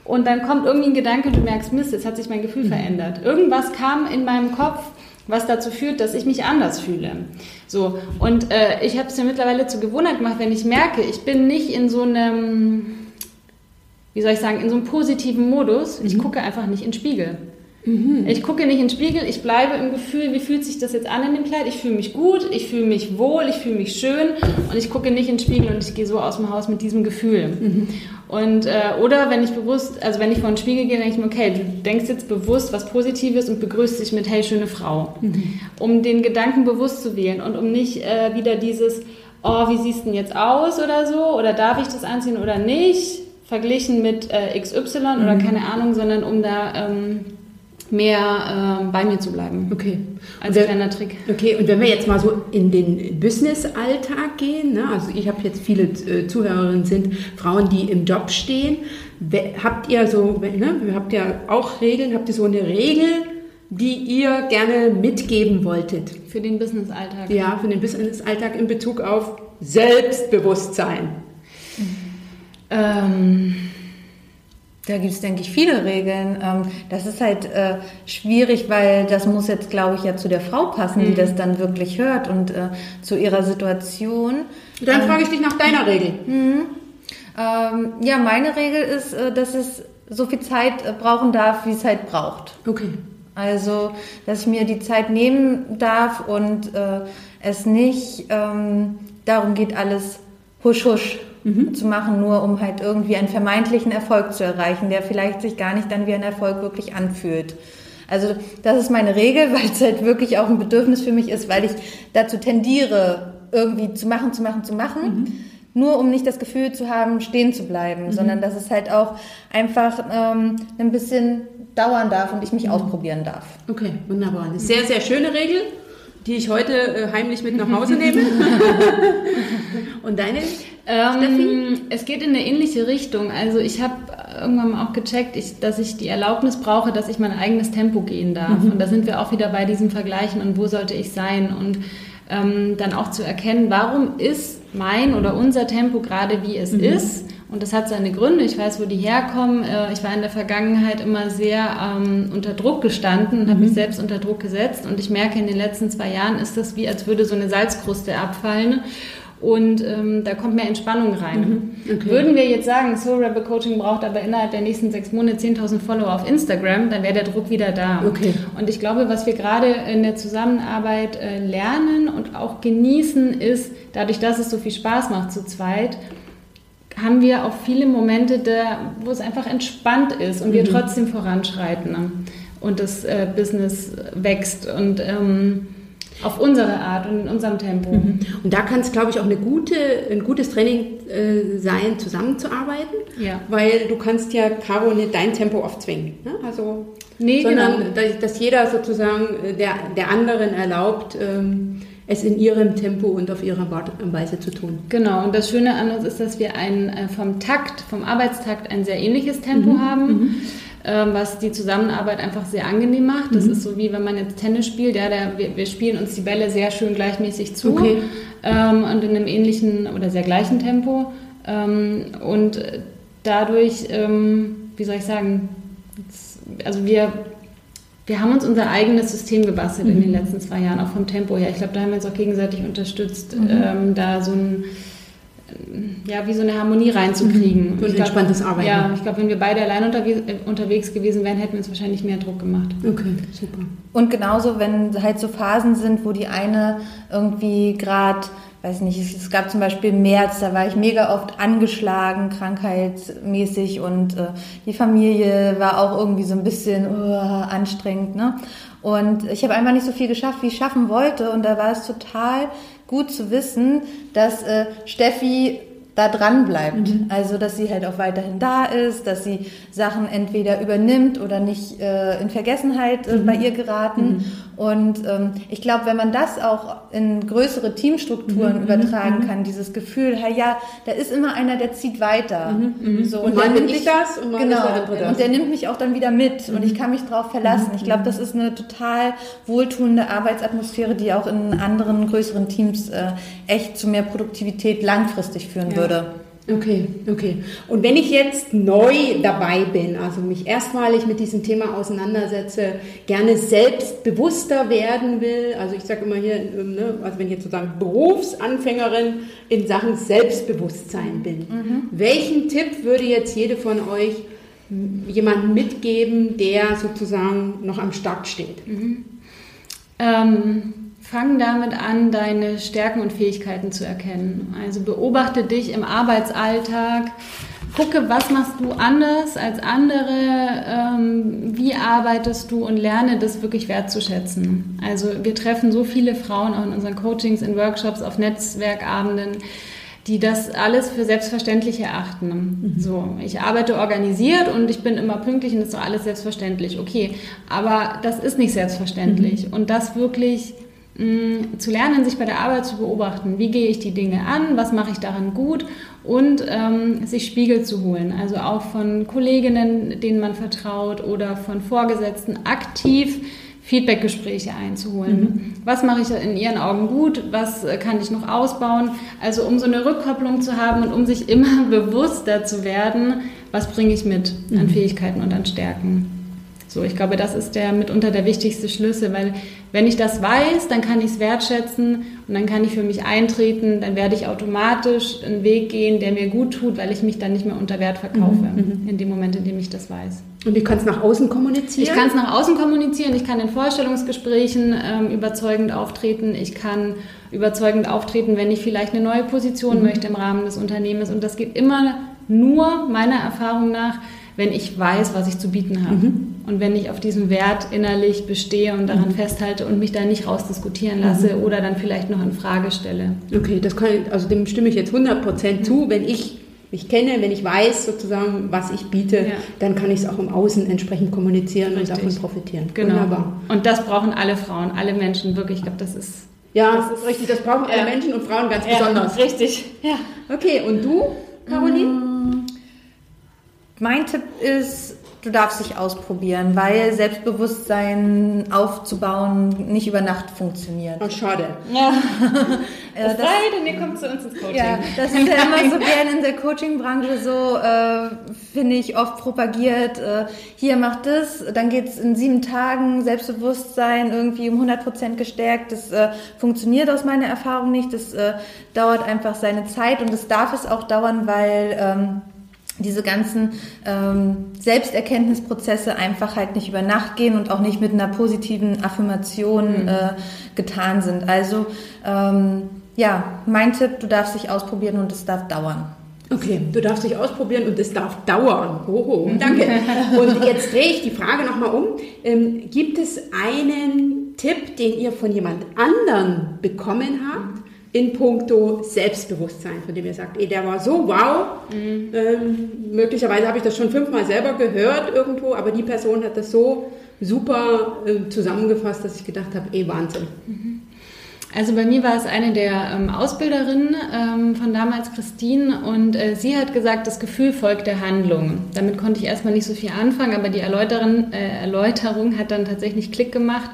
Und dann kommt irgendwie ein Gedanke, du merkst, Mist, jetzt hat sich mein Gefühl verändert. Irgendwas kam in meinem Kopf, was dazu führt, dass ich mich anders fühle. So, und äh, ich habe es mir mittlerweile zur Gewohnheit gemacht, wenn ich merke, ich bin nicht in so einem wie soll ich sagen, in so einem positiven Modus. Ich gucke einfach nicht in den Spiegel. Ich gucke nicht in den Spiegel, ich bleibe im Gefühl, wie fühlt sich das jetzt an in dem Kleid? Ich fühle mich gut, ich fühle mich wohl, ich fühle mich schön und ich gucke nicht in den Spiegel und ich gehe so aus dem Haus mit diesem Gefühl. Und, äh, oder wenn ich bewusst, also wenn ich vor den Spiegel gehe, denke ich mir, okay, du denkst jetzt bewusst was Positives und begrüßt dich mit, hey, schöne Frau. Um den Gedanken bewusst zu wählen und um nicht äh, wieder dieses, oh, wie siehst du denn jetzt aus oder so, oder darf ich das anziehen oder nicht, verglichen mit äh, XY oder keine Ahnung, sondern um da ähm, mehr ähm, bei mir zu bleiben. Okay. Als wir- kleiner Trick. Okay, und wenn wir jetzt mal so in den Business-Alltag gehen, ne, also ich habe jetzt viele äh, Zuhörerinnen sind Frauen, die im Job stehen. We- Habt ihr so, ne, habt ihr auch Regeln, habt ihr so eine Regel, die ihr gerne mitgeben wolltet? Für den Business-Alltag. Ja, für den Business-Alltag in Bezug auf Selbstbewusstsein. Ähm, Da gibt es, denke ich, viele Regeln. Ähm, das ist halt äh, schwierig, weil das muss jetzt, glaube ich, ja zu der Frau passen, die mhm. das dann wirklich hört und äh, zu ihrer Situation. Dann ähm, frage ich dich nach deiner Regel. Mhm. Ähm, ja, meine Regel ist, äh, dass es so viel Zeit brauchen darf, wie es halt braucht. Okay. Also, dass ich mir die Zeit nehmen darf und äh, es nicht ähm, darum geht, alles husch husch mhm. zu machen, nur um halt irgendwie einen vermeintlichen Erfolg zu erreichen, der vielleicht sich gar nicht dann wie ein Erfolg wirklich anfühlt. Also das ist meine Regel, weil es halt wirklich auch ein Bedürfnis für mich ist, weil ich dazu tendiere, irgendwie zu machen, zu machen, zu machen. Mhm. Nur um nicht das Gefühl zu haben, stehen zu bleiben, mhm. sondern dass es halt auch einfach ähm, ein bisschen dauern darf und ich mich mhm. ausprobieren darf. Okay, wunderbar. Eine sehr, sehr schöne Regel die ich heute äh, heimlich mit nach Hause nehme. Und deine? Ähm, es geht in eine ähnliche Richtung. Also ich habe irgendwann auch gecheckt, ich, dass ich die Erlaubnis brauche, dass ich mein eigenes Tempo gehen darf. Mhm. Und da sind wir auch wieder bei diesem Vergleichen und wo sollte ich sein und ähm, dann auch zu erkennen, warum ist mein oder unser Tempo gerade wie es mhm. ist und das hat seine Gründe. Ich weiß, wo die herkommen. Äh, ich war in der Vergangenheit immer sehr ähm, unter Druck gestanden und mhm. habe mich selbst unter Druck gesetzt. Und ich merke, in den letzten zwei Jahren ist das wie, als würde so eine Salzkruste abfallen. Und ähm, da kommt mehr Entspannung rein. Mhm. Okay. Würden wir jetzt sagen, Soul Rebel Coaching braucht aber innerhalb der nächsten sechs Monate 10.000 Follower auf Instagram, dann wäre der Druck wieder da. Okay. Und ich glaube, was wir gerade in der Zusammenarbeit äh, lernen und auch genießen, ist, dadurch, dass es so viel Spaß macht zu zweit, haben wir auch viele Momente, da, wo es einfach entspannt ist und mhm. wir trotzdem voranschreiten ne? und das äh, Business wächst und ähm, auf unsere Art und in unserem Tempo. Mhm. Und da kann es, glaube ich, auch eine gute, ein gutes Training äh, sein, zusammenzuarbeiten, ja. weil du kannst ja, Caro, nicht dein Tempo aufzwingen. Ne? Also, nee, sondern genau. dass, dass, jeder sozusagen äh, der, der anderen erlaubt, ähm, es in ihrem Tempo und auf ihre Weise zu tun. Genau, und das Schöne an uns ist, dass wir ein, äh, vom Takt, vom Arbeitstakt ein sehr ähnliches Tempo mhm. haben. Mhm. Ähm, was die Zusammenarbeit einfach sehr angenehm macht. Das mhm. ist so wie wenn man jetzt Tennis spielt, ja, der, wir, wir, spielen uns die Bälle sehr schön gleichmäßig zu okay. ähm, und in einem ähnlichen oder sehr gleichen Tempo. Ähm, und dadurch, ähm, wie soll ich sagen, also wir wir haben uns unser eigenes System gebastelt mhm. in den mhm. letzten zwei Jahren, auch vom Tempo her. Ich glaube, da haben wir uns auch gegenseitig unterstützt, mhm. ähm, da so ein, ja, wie so eine Harmonie reinzukriegen. Mhm. Ein glaub, entspanntes Arbeiten. Ja, ich glaube, wenn wir beide allein unterwegs, äh, unterwegs gewesen wären, hätten wir uns wahrscheinlich mehr Druck gemacht. Okay, super. Und genauso, wenn halt so Phasen sind, wo die eine irgendwie gerade weiß nicht, es gab zum Beispiel im März, da war ich mega oft angeschlagen, krankheitsmäßig und äh, die Familie war auch irgendwie so ein bisschen uh, anstrengend. Ne? Und ich habe einfach nicht so viel geschafft, wie ich schaffen wollte. Und da war es total gut zu wissen, dass äh, Steffi da dran bleibt. Mhm. Also, dass sie halt auch weiterhin da ist, dass sie Sachen entweder übernimmt oder nicht äh, in Vergessenheit äh, mhm. bei ihr geraten. Mhm. Und ähm, ich glaube, wenn man das auch in größere Teamstrukturen mhm. übertragen mhm. kann, dieses Gefühl, hey, ja, da ist immer einer, der zieht weiter. Mhm. So, und, und mal bin ich das und genau, der. Und der nimmt mich auch dann wieder mit und ich kann mich darauf verlassen. Ich glaube, das ist eine total wohltuende Arbeitsatmosphäre, die auch in anderen größeren Teams äh, echt zu mehr Produktivität langfristig führen ja. Würde. Okay, okay. Und wenn ich jetzt neu dabei bin, also mich erstmalig mit diesem Thema auseinandersetze, gerne selbstbewusster werden will, also ich sage immer hier, ne, also wenn ich jetzt sozusagen Berufsanfängerin in Sachen Selbstbewusstsein bin, mhm. welchen Tipp würde jetzt jede von euch jemandem mitgeben, der sozusagen noch am Start steht? Mhm. Ähm Fang damit an, deine Stärken und Fähigkeiten zu erkennen. Also beobachte dich im Arbeitsalltag, gucke, was machst du anders als andere, ähm, wie arbeitest du und lerne das wirklich wertzuschätzen. Also wir treffen so viele Frauen auch in unseren Coachings, in Workshops, auf Netzwerkabenden, die das alles für selbstverständlich erachten. Mhm. So, ich arbeite organisiert und ich bin immer pünktlich und das ist so alles selbstverständlich. Okay, aber das ist nicht selbstverständlich. Mhm. Und das wirklich zu lernen, sich bei der Arbeit zu beobachten. Wie gehe ich die Dinge an? Was mache ich daran gut? Und ähm, sich Spiegel zu holen. Also auch von Kolleginnen, denen man vertraut oder von Vorgesetzten aktiv Feedbackgespräche einzuholen. Mhm. Was mache ich in Ihren Augen gut? Was äh, kann ich noch ausbauen? Also um so eine Rückkopplung zu haben und um sich immer bewusster zu werden, was bringe ich mit an mhm. Fähigkeiten und an Stärken. So, ich glaube, das ist der mitunter der wichtigste Schlüssel, weil wenn ich das weiß, dann kann ich es wertschätzen und dann kann ich für mich eintreten, dann werde ich automatisch einen Weg gehen, der mir gut tut, weil ich mich dann nicht mehr unter Wert verkaufe, mhm. mhm. in dem Moment, in dem ich das weiß. Und ich kann es nach außen kommunizieren? Ich kann es nach außen kommunizieren, ich kann in Vorstellungsgesprächen ähm, überzeugend auftreten, ich kann überzeugend auftreten, wenn ich vielleicht eine neue Position mhm. möchte im Rahmen des Unternehmens und das geht immer nur meiner Erfahrung nach, wenn ich weiß, was ich zu bieten habe. Mhm. Und wenn ich auf diesem Wert innerlich bestehe und daran mhm. festhalte und mich da nicht rausdiskutieren lasse mhm. oder dann vielleicht noch in Frage stelle. Okay, das kann, also dem stimme ich jetzt 100% zu. Wenn ich mich kenne, wenn ich weiß sozusagen, was ich biete, ja. dann kann ich es auch im Außen entsprechend kommunizieren Richtig. und davon profitieren. Genau. Wunderbar. Und das brauchen alle Frauen, alle Menschen wirklich. Ich glaube, das ist ja, das ist richtig. Das brauchen alle Menschen und Frauen ganz ja, besonders. Richtig. Ja. Okay. Und du, Caroline? Mm. Mein Tipp ist, du darfst dich ausprobieren, weil Selbstbewusstsein aufzubauen nicht über Nacht funktioniert. Oh, schade. Ja. das sei denn, ihr kommt zu uns ins Coaching. Ja, das ist ja immer so gerne in der Coaching-Branche so, äh, finde ich, oft propagiert. Äh, hier macht das, dann geht es in sieben Tagen Selbstbewusstsein irgendwie um 100 Prozent gestärkt. Das äh, funktioniert aus meiner Erfahrung nicht. Das äh, dauert einfach seine Zeit und das darf es auch dauern, weil... Ähm, diese ganzen ähm, Selbsterkenntnisprozesse einfach halt nicht über Nacht gehen und auch nicht mit einer positiven Affirmation mhm. äh, getan sind. Also ähm, ja, mein Tipp, du darfst dich ausprobieren und es darf dauern. Okay, du darfst dich ausprobieren und es darf dauern. Hoho, danke. Und jetzt drehe ich die Frage nochmal um. Ähm, gibt es einen Tipp, den ihr von jemand anderen bekommen habt, in puncto Selbstbewusstsein, von dem ihr sagt, ey, der war so wow. Mhm. Ähm, möglicherweise habe ich das schon fünfmal selber gehört irgendwo, aber die Person hat das so super äh, zusammengefasst, dass ich gedacht habe, ey, Wahnsinn. Mhm. Also bei mir war es eine der ähm, Ausbilderinnen ähm, von damals, Christine, und äh, sie hat gesagt, das Gefühl folgt der Handlung. Damit konnte ich erstmal nicht so viel anfangen, aber die Erläuterung, äh, Erläuterung hat dann tatsächlich Klick gemacht.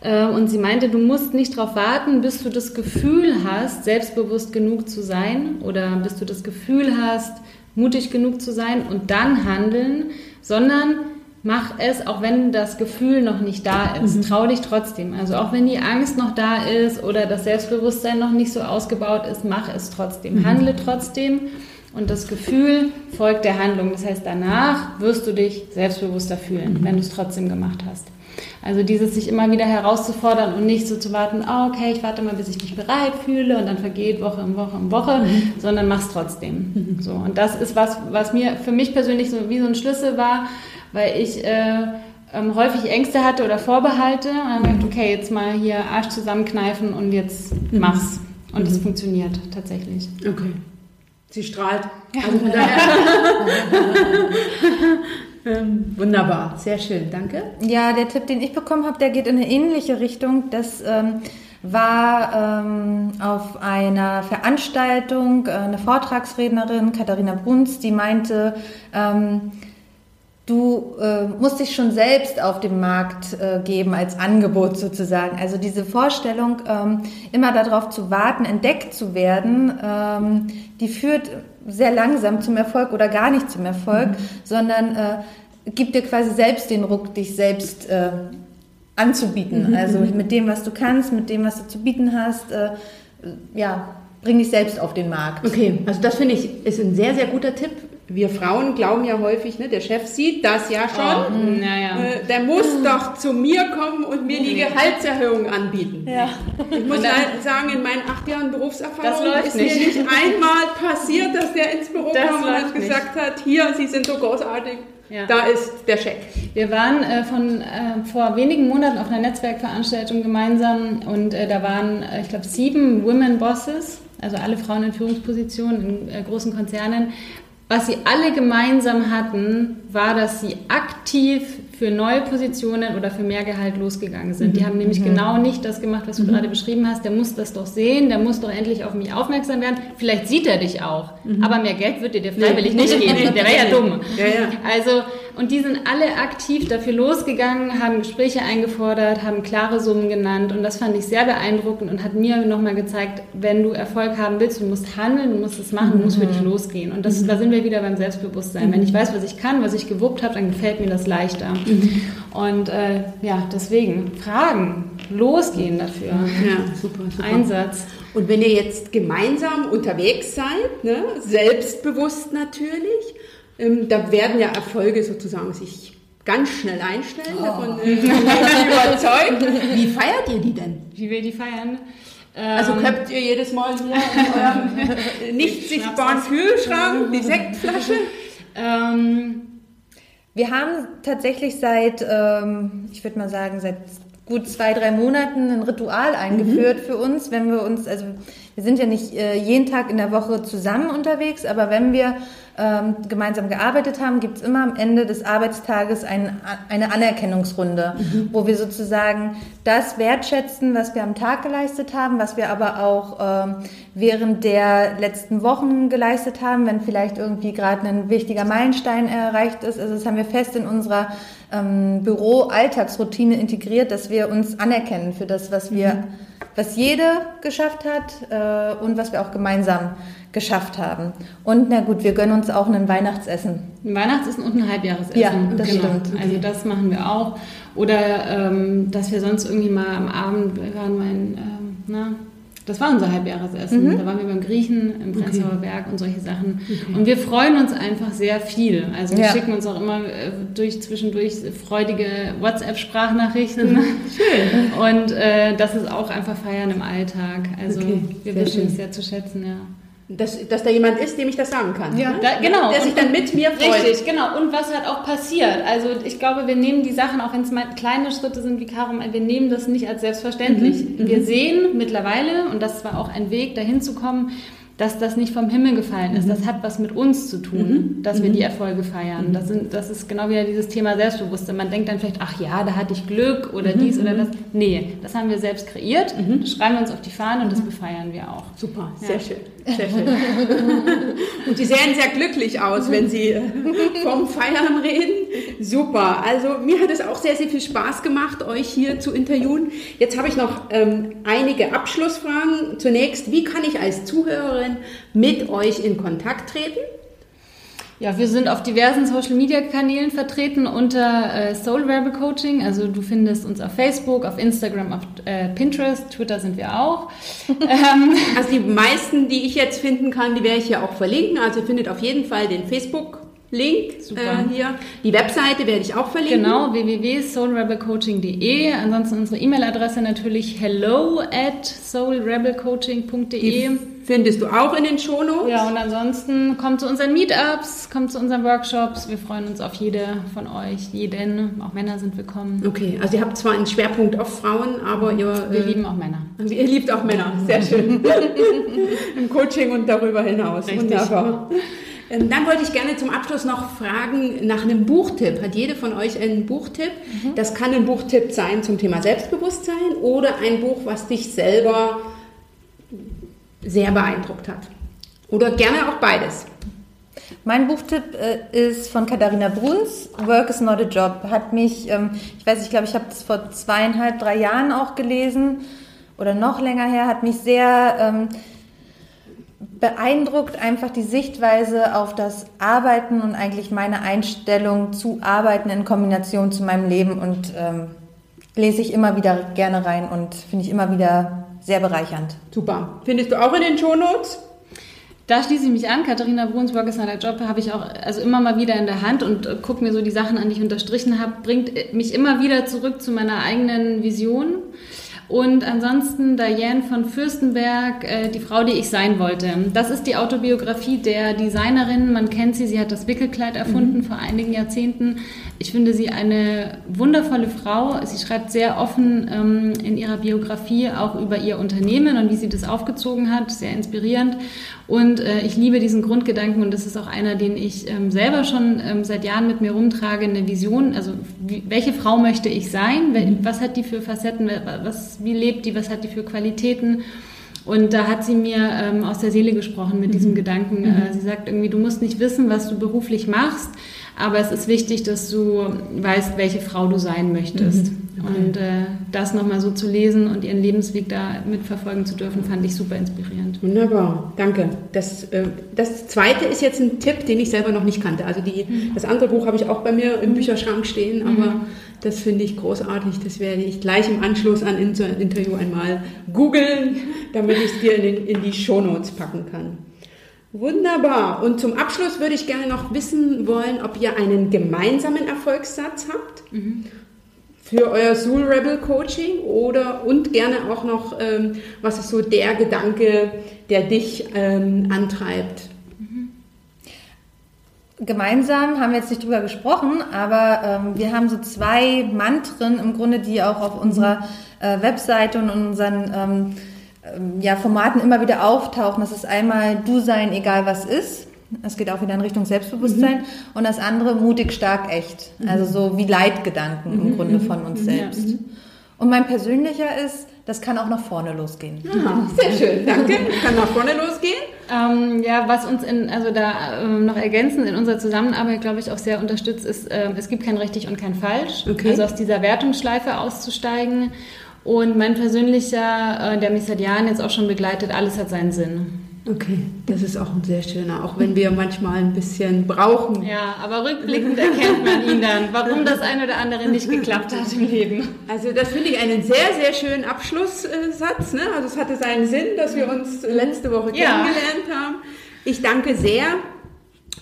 Äh, und sie meinte, du musst nicht darauf warten, bis du das Gefühl hast, selbstbewusst genug zu sein oder bis du das Gefühl hast, mutig genug zu sein und dann handeln, sondern mach es, auch wenn das Gefühl noch nicht da ist. Mhm. Trau dich trotzdem. Also auch wenn die Angst noch da ist oder das Selbstbewusstsein noch nicht so ausgebaut ist, mach es trotzdem. Mhm. Handle trotzdem. Und das Gefühl folgt der Handlung. Das heißt, danach wirst du dich selbstbewusster fühlen, mhm. wenn du es trotzdem gemacht hast. Also dieses sich immer wieder herauszufordern und nicht so zu warten, oh, okay, ich warte mal, bis ich mich bereit fühle und dann vergeht Woche um Woche um Woche, mhm. sondern mach's trotzdem. Mhm. So und das ist was, was mir für mich persönlich so wie so ein Schlüssel war, weil ich äh, ähm, häufig Ängste hatte oder Vorbehalte und dann dachte, okay, jetzt mal hier Arsch zusammenkneifen und jetzt mhm. mach's. Und es mhm. funktioniert tatsächlich. Okay. Sie strahlt. Also von daher. Ähm, wunderbar, sehr schön, danke. Ja, der Tipp, den ich bekommen habe, der geht in eine ähnliche Richtung. Das ähm, war ähm, auf einer Veranstaltung äh, eine Vortragsrednerin, Katharina Bruns, die meinte, ähm, du äh, musst dich schon selbst auf dem Markt äh, geben als Angebot sozusagen. Also diese Vorstellung, ähm, immer darauf zu warten, entdeckt zu werden, ähm, die führt sehr langsam zum Erfolg oder gar nicht zum Erfolg, mhm. sondern äh, gibt dir quasi selbst den Ruck, dich selbst äh, anzubieten. Mhm. Also mit dem, was du kannst, mit dem, was du zu bieten hast, äh, ja, bring dich selbst auf den Markt. Okay, also das finde ich ist ein sehr, sehr guter Tipp. Wir Frauen glauben ja häufig, ne, der Chef sieht das ja schon. Oh, ja. Äh, der muss doch zu mir kommen und mir die Gehaltserhöhung anbieten. Ja. Ich muss halt sagen, in meinen acht Jahren Berufserfahrung ist nicht. mir nicht einmal passiert, dass der ins Büro das kam und gesagt nicht. hat, hier, Sie sind so großartig. Ja. Da ist der Scheck. Wir waren äh, von, äh, vor wenigen Monaten auf einer Netzwerkveranstaltung gemeinsam und äh, da waren, äh, ich glaube, sieben Women Bosses, also alle Frauen in Führungspositionen in äh, großen Konzernen, was sie alle gemeinsam hatten, war, dass sie aktiv für neue Positionen oder für mehr Gehalt losgegangen sind. Die haben nämlich genau nicht das gemacht, was du gerade beschrieben hast. Der muss das doch sehen, der muss doch endlich auf mich aufmerksam werden. Vielleicht sieht er dich auch, aber mehr Geld wird dir dir freiwillig nicht geben. Der wäre ja dumm. Ja, ja. Also, und die sind alle aktiv dafür losgegangen, haben Gespräche eingefordert, haben klare Summen genannt und das fand ich sehr beeindruckend und hat mir nochmal gezeigt, wenn du Erfolg haben willst, du musst handeln, du musst es machen, du musst für dich losgehen. Und das, da sind wir wieder beim Selbstbewusstsein. Wenn ich weiß, was ich kann, was ich gewuppt habe, dann gefällt mir das leichter. Und äh, ja, deswegen Fragen, losgehen dafür. Ja, super, super. Einsatz. Und wenn ihr jetzt gemeinsam unterwegs seid, ne, selbstbewusst natürlich, ähm, da werden ja Erfolge sozusagen sich ganz schnell einstellen. Davon äh, bin ich überzeugt. Wie feiert ihr die denn? Wie wir die feiern. Also Ähm, köpft ihr jedes Mal hier in eurem äh, nicht sichtbaren Kühlschrank die Sektflasche? ähm, Wir haben tatsächlich seit, ähm, ich würde mal sagen, seit gut zwei, drei Monaten ein Ritual eingeführt für uns, wenn wir uns, also wir sind ja nicht äh, jeden Tag in der Woche zusammen unterwegs, aber wenn wir ähm, gemeinsam gearbeitet haben, gibt's immer am Ende des Arbeitstages ein, eine Anerkennungsrunde, wo wir sozusagen das wertschätzen, was wir am Tag geleistet haben, was wir aber auch ähm, während der letzten Wochen geleistet haben, wenn vielleicht irgendwie gerade ein wichtiger Meilenstein erreicht ist. Also das haben wir fest in unserer ähm, Büro-Alltagsroutine integriert, dass wir uns anerkennen für das, was wir, was jede geschafft hat äh, und was wir auch gemeinsam geschafft haben. Und na gut, wir gönnen uns auch ein Weihnachtsessen. Ein Weihnachtsessen und ein Halbjahresessen. Ja, das stimmt. Also das machen wir auch. Oder ähm, dass wir sonst irgendwie mal am Abend, wir waren mal in, ähm, na, das war unser Halbjahresessen. Da waren wir beim Griechen im Prenzlauer Berg und solche Sachen. Und wir freuen uns einfach sehr viel. Also wir Ja. schicken uns auch immer äh, durch zwischendurch freudige WhatsApp-Sprachnachrichten. Schön. Und äh, das ist auch einfach Feiern im Alltag. Also Okay, wir wissen es sehr zu schätzen, ja. Dass, dass da jemand ist, dem ich das sagen kann. Ja. ne? Da, genau. Der sich dann mit mir freut. Richtig, genau. Und was halt auch passiert. Also ich glaube, wir nehmen die Sachen, auch wenn es mal kleine Schritte sind, wie meint, wir nehmen das nicht als selbstverständlich. Wir sehen mittlerweile, und das war auch ein Weg, dahin zu kommen, dass das nicht vom Himmel gefallen ist. Das hat was mit uns zu tun, dass wir die Erfolge feiern. Das, sind, das ist genau wieder dieses Thema Selbstbewusstsein. Man denkt dann vielleicht, ach ja, da hatte ich Glück oder dies oder das. Nee, das haben wir selbst kreiert. Das schreiben wir uns auf die Fahne und das befeiern wir auch. Super, Ja. Sehr schön. Und Sie sehen sehr glücklich aus, wenn Sie äh, vom Feiern reden. Super. Also mir hat es auch sehr, sehr viel Spaß gemacht, euch hier zu interviewen. Jetzt habe ich noch ähm, einige Abschlussfragen. Zunächst, wie kann ich als Zuhörerin mit euch in Kontakt treten? Ja, wir sind auf diversen Social Media Kanälen vertreten unter äh, Soul Rebel Coaching. Also du findest uns auf Facebook, auf Instagram, auf äh, Pinterest, Twitter sind wir auch. ähm, Also die meisten, die ich jetzt finden kann, die werde ich hier auch verlinken. Also ihr findet auf jeden Fall den Facebook-Link Super. äh, hier. Die Webseite werde ich auch verlinken. genau, www.soulrebelcoaching.de. Ansonsten unsere E-Mail-Adresse natürlich hello at soulrebelcoaching.de. Findest du auch in den Shownotes. Ja, und ansonsten kommt zu unseren Meetups, kommt zu unseren Workshops. Wir freuen uns auf jede von euch, jeden. Auch Männer sind willkommen. Okay, also ihr habt zwar einen Schwerpunkt auf Frauen, aber ihr, Wir äh, lieben auch Männer. ihr liebt auch Männer. Sehr schön. Im Coaching und darüber hinaus. Richtig. Wunderbar. Ähm, Dann wollte ich gerne zum Abschluss noch fragen nach einem Buchtipp. Hat jede von euch einen Buchtipp? Das kann ein Buchtipp sein zum Thema Selbstbewusstsein oder ein Buch, was dich selber sehr beeindruckt hat. Oder gerne auch beides. Mein Buchtipp äh, ist von Katharina Bruns, Work is not a Job. Hat mich, ähm, ich weiß, ich glaube, ich habe das vor zweieinhalb, drei Jahren auch gelesen oder noch länger her, hat mich sehr ähm, beeindruckt, einfach die Sichtweise auf das Arbeiten und eigentlich meine Einstellung zu Arbeiten in Kombination zu meinem Leben und ähm, lese ich immer wieder gerne rein und finde ich immer wieder sehr bereichernd. Super. Findest du auch in den Shownotes? Da schließe ich mich an. Katharina Bruns, Work is not a Job, habe ich auch also immer mal wieder in der Hand und äh, gucke mir so die Sachen an, die ich unterstrichen habe. Bringt äh, mich immer wieder zurück zu meiner eigenen Vision. Und ansonsten Diane von Fürstenberg, äh, die Frau, die ich sein wollte. Das ist die Autobiografie der Designerin. Man kennt sie, sie hat das Wickelkleid erfunden vor einigen Jahrzehnten. Ich finde sie eine wundervolle Frau. Sie schreibt sehr offen ähm, in ihrer Biografie auch über ihr Unternehmen und wie sie das aufgezogen hat. Sehr inspirierend. Und äh, ich liebe diesen Grundgedanken und das ist auch einer, den ich ähm, selber schon ähm, seit Jahren mit mir rumtrage, eine Vision. Also wie, welche Frau möchte ich sein? Was hat die für Facetten? Was, wie lebt die? Was hat die für Qualitäten? Und da hat sie mir ähm, aus der Seele gesprochen mit mhm. diesem Gedanken. Mhm. Äh, sie sagt irgendwie, du musst nicht wissen, was du beruflich machst, aber es ist wichtig, dass du weißt, welche Frau du sein möchtest. Mhm. Okay. Und äh, das nochmal so zu lesen und ihren Lebensweg da mitverfolgen zu dürfen, fand ich super inspirierend. Wunderbar, danke. Das, äh, das zweite ist jetzt ein Tipp, den ich selber noch nicht kannte. Also die, mhm. das andere Buch habe ich auch bei mir im Bücherschrank stehen, aber mhm. das finde ich großartig. Das werde ich gleich im Anschluss an unser Interview einmal googeln, damit ich es dir in, in die Shownotes packen kann. Wunderbar. Und zum Abschluss würde ich gerne noch wissen wollen, ob ihr einen gemeinsamen Erfolgssatz habt mhm. für euer Soul Rebel Coaching oder und gerne auch noch, ähm, was ist so der Gedanke, der dich ähm, antreibt? Mhm. Gemeinsam haben wir jetzt nicht drüber gesprochen, aber ähm, wir haben so zwei Mantren im Grunde, die auch auf unserer äh, Webseite und unseren ähm, ja, Formaten immer wieder auftauchen. Das ist einmal Du sein, egal was ist. Es geht auch wieder in Richtung Selbstbewusstsein. Mhm. Und das andere mutig, stark, echt. Mhm. Also so wie Leitgedanken im mhm. Grunde mhm. von uns selbst. Ja. Und mein persönlicher ist, das kann auch nach vorne losgehen. Aha, sehr schön, danke. Kann nach vorne losgehen. Ähm, ja, was uns in, also da ähm, noch ergänzend in unserer Zusammenarbeit, glaube ich, auch sehr unterstützt, ist, ähm, es gibt kein richtig und kein falsch. Okay. Also aus dieser Wertungsschleife auszusteigen und mein persönlicher, äh, der mich seit Jahren jetzt auch schon begleitet, alles hat seinen Sinn. Okay, das ist auch ein sehr schöner, auch wenn wir manchmal ein bisschen brauchen. Ja, aber rückblickend erkennt man ihn dann, warum das eine oder andere nicht geklappt hat im Leben. Also das finde ich einen sehr, sehr schönen Abschlusssatz. Ne? Also es hatte seinen Sinn, dass wir uns letzte Woche ja. kennengelernt haben. Ich danke sehr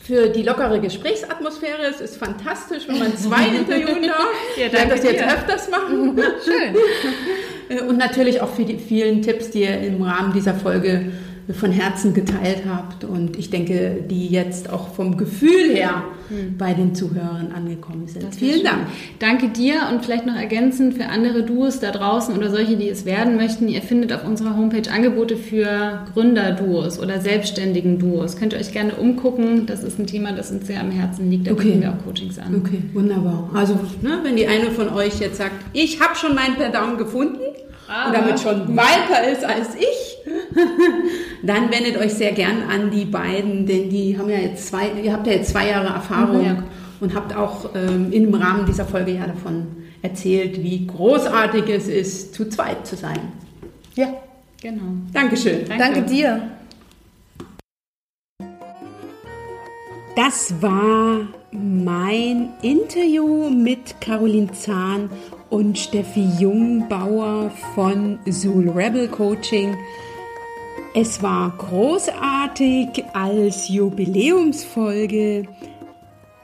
für die lockere Gesprächsatmosphäre. Es ist fantastisch, wenn man zwei interviewen darf. ja, ich werde das jetzt dir. öfters machen. Schön. Und natürlich auch für die vielen Tipps, die ihr im Rahmen dieser Folge von Herzen geteilt habt und ich denke, die jetzt auch vom Gefühl her hm. bei den Zuhörern angekommen sind. Vielen Dank. Danke dir und vielleicht noch ergänzend für andere Duos da draußen oder solche, die es werden möchten. Ihr findet auf unserer Homepage Angebote für Gründerduos oder selbstständigen Duos. Könnt ihr euch gerne umgucken. Das ist ein Thema, das uns sehr am Herzen liegt. Da okay. bieten wir auch Coachings an. Okay, wunderbar. Also, ne, wenn die eine von euch jetzt sagt, ich habe schon meinen Perdão gefunden, und damit schon weiter ist als ich, dann wendet euch sehr gern an die beiden, denn die haben ja jetzt zwei, ihr habt ja jetzt zwei Jahre Erfahrung ja. und habt auch ähm, im Rahmen dieser Folge ja davon erzählt, wie großartig es ist, zu zweit zu sein. Ja, genau. Dankeschön. Danke, Danke dir. Das war mein Interview mit Caroline Zahn und Steffi Jungbauer von Soul Rebel Coaching. Es war großartig als Jubiläumsfolge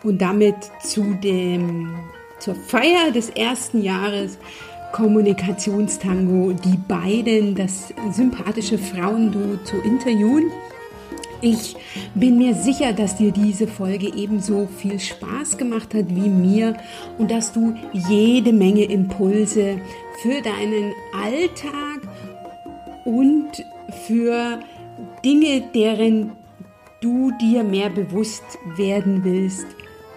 und damit zu dem, zur Feier des ersten Jahres Kommunikationstango die beiden, das sympathische Frauenduo zu interviewen. Ich bin mir sicher, dass dir diese Folge ebenso viel Spaß gemacht hat wie mir und dass du jede Menge Impulse für deinen Alltag und für Dinge, deren du dir mehr bewusst werden willst,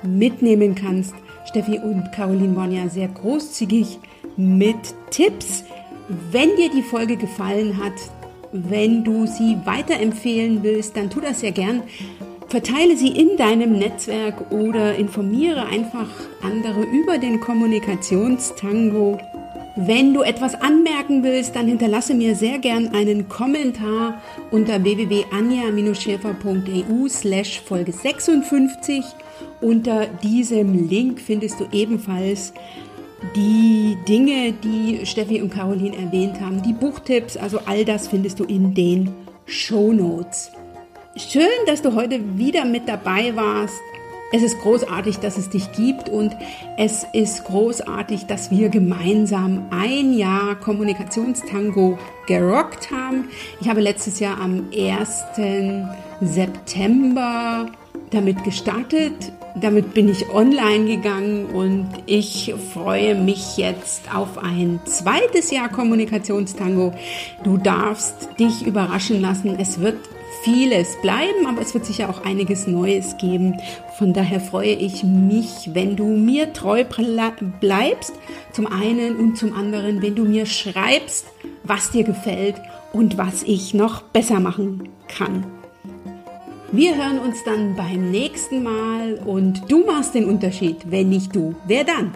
mitnehmen kannst. Steffi und Caroline waren ja sehr großzügig mit Tipps. Wenn dir die Folge gefallen hat, wenn du sie weiterempfehlen willst, dann tu das sehr gern. Verteile sie in deinem Netzwerk oder informiere einfach andere über den Kommunikationstango. Wenn du etwas anmerken willst, dann hinterlasse mir sehr gern einen Kommentar unter www.anja-schäfer.eu slash Folge 56. Unter diesem Link findest du ebenfalls die Dinge, die Steffi und Caroline erwähnt haben, die Buchtipps, also all das findest du in den Show Notes. Schön, dass du heute wieder mit dabei warst. Es ist großartig, dass es dich gibt und es ist großartig, dass wir gemeinsam ein Jahr Kommunikationstango gerockt haben. Ich habe letztes Jahr am 1. September damit gestartet. Damit bin ich online gegangen und ich freue mich jetzt auf ein zweites Jahr Kommunikationstango. Du darfst dich überraschen lassen. Es wird vieles bleiben, aber es wird sicher auch einiges Neues geben. Von daher freue ich mich, wenn du mir treu bleibst, zum einen und zum anderen, wenn du mir schreibst, was dir gefällt und was ich noch besser machen kann. Wir hören uns dann beim nächsten Mal und du machst den Unterschied. Wenn nicht du, wer dann?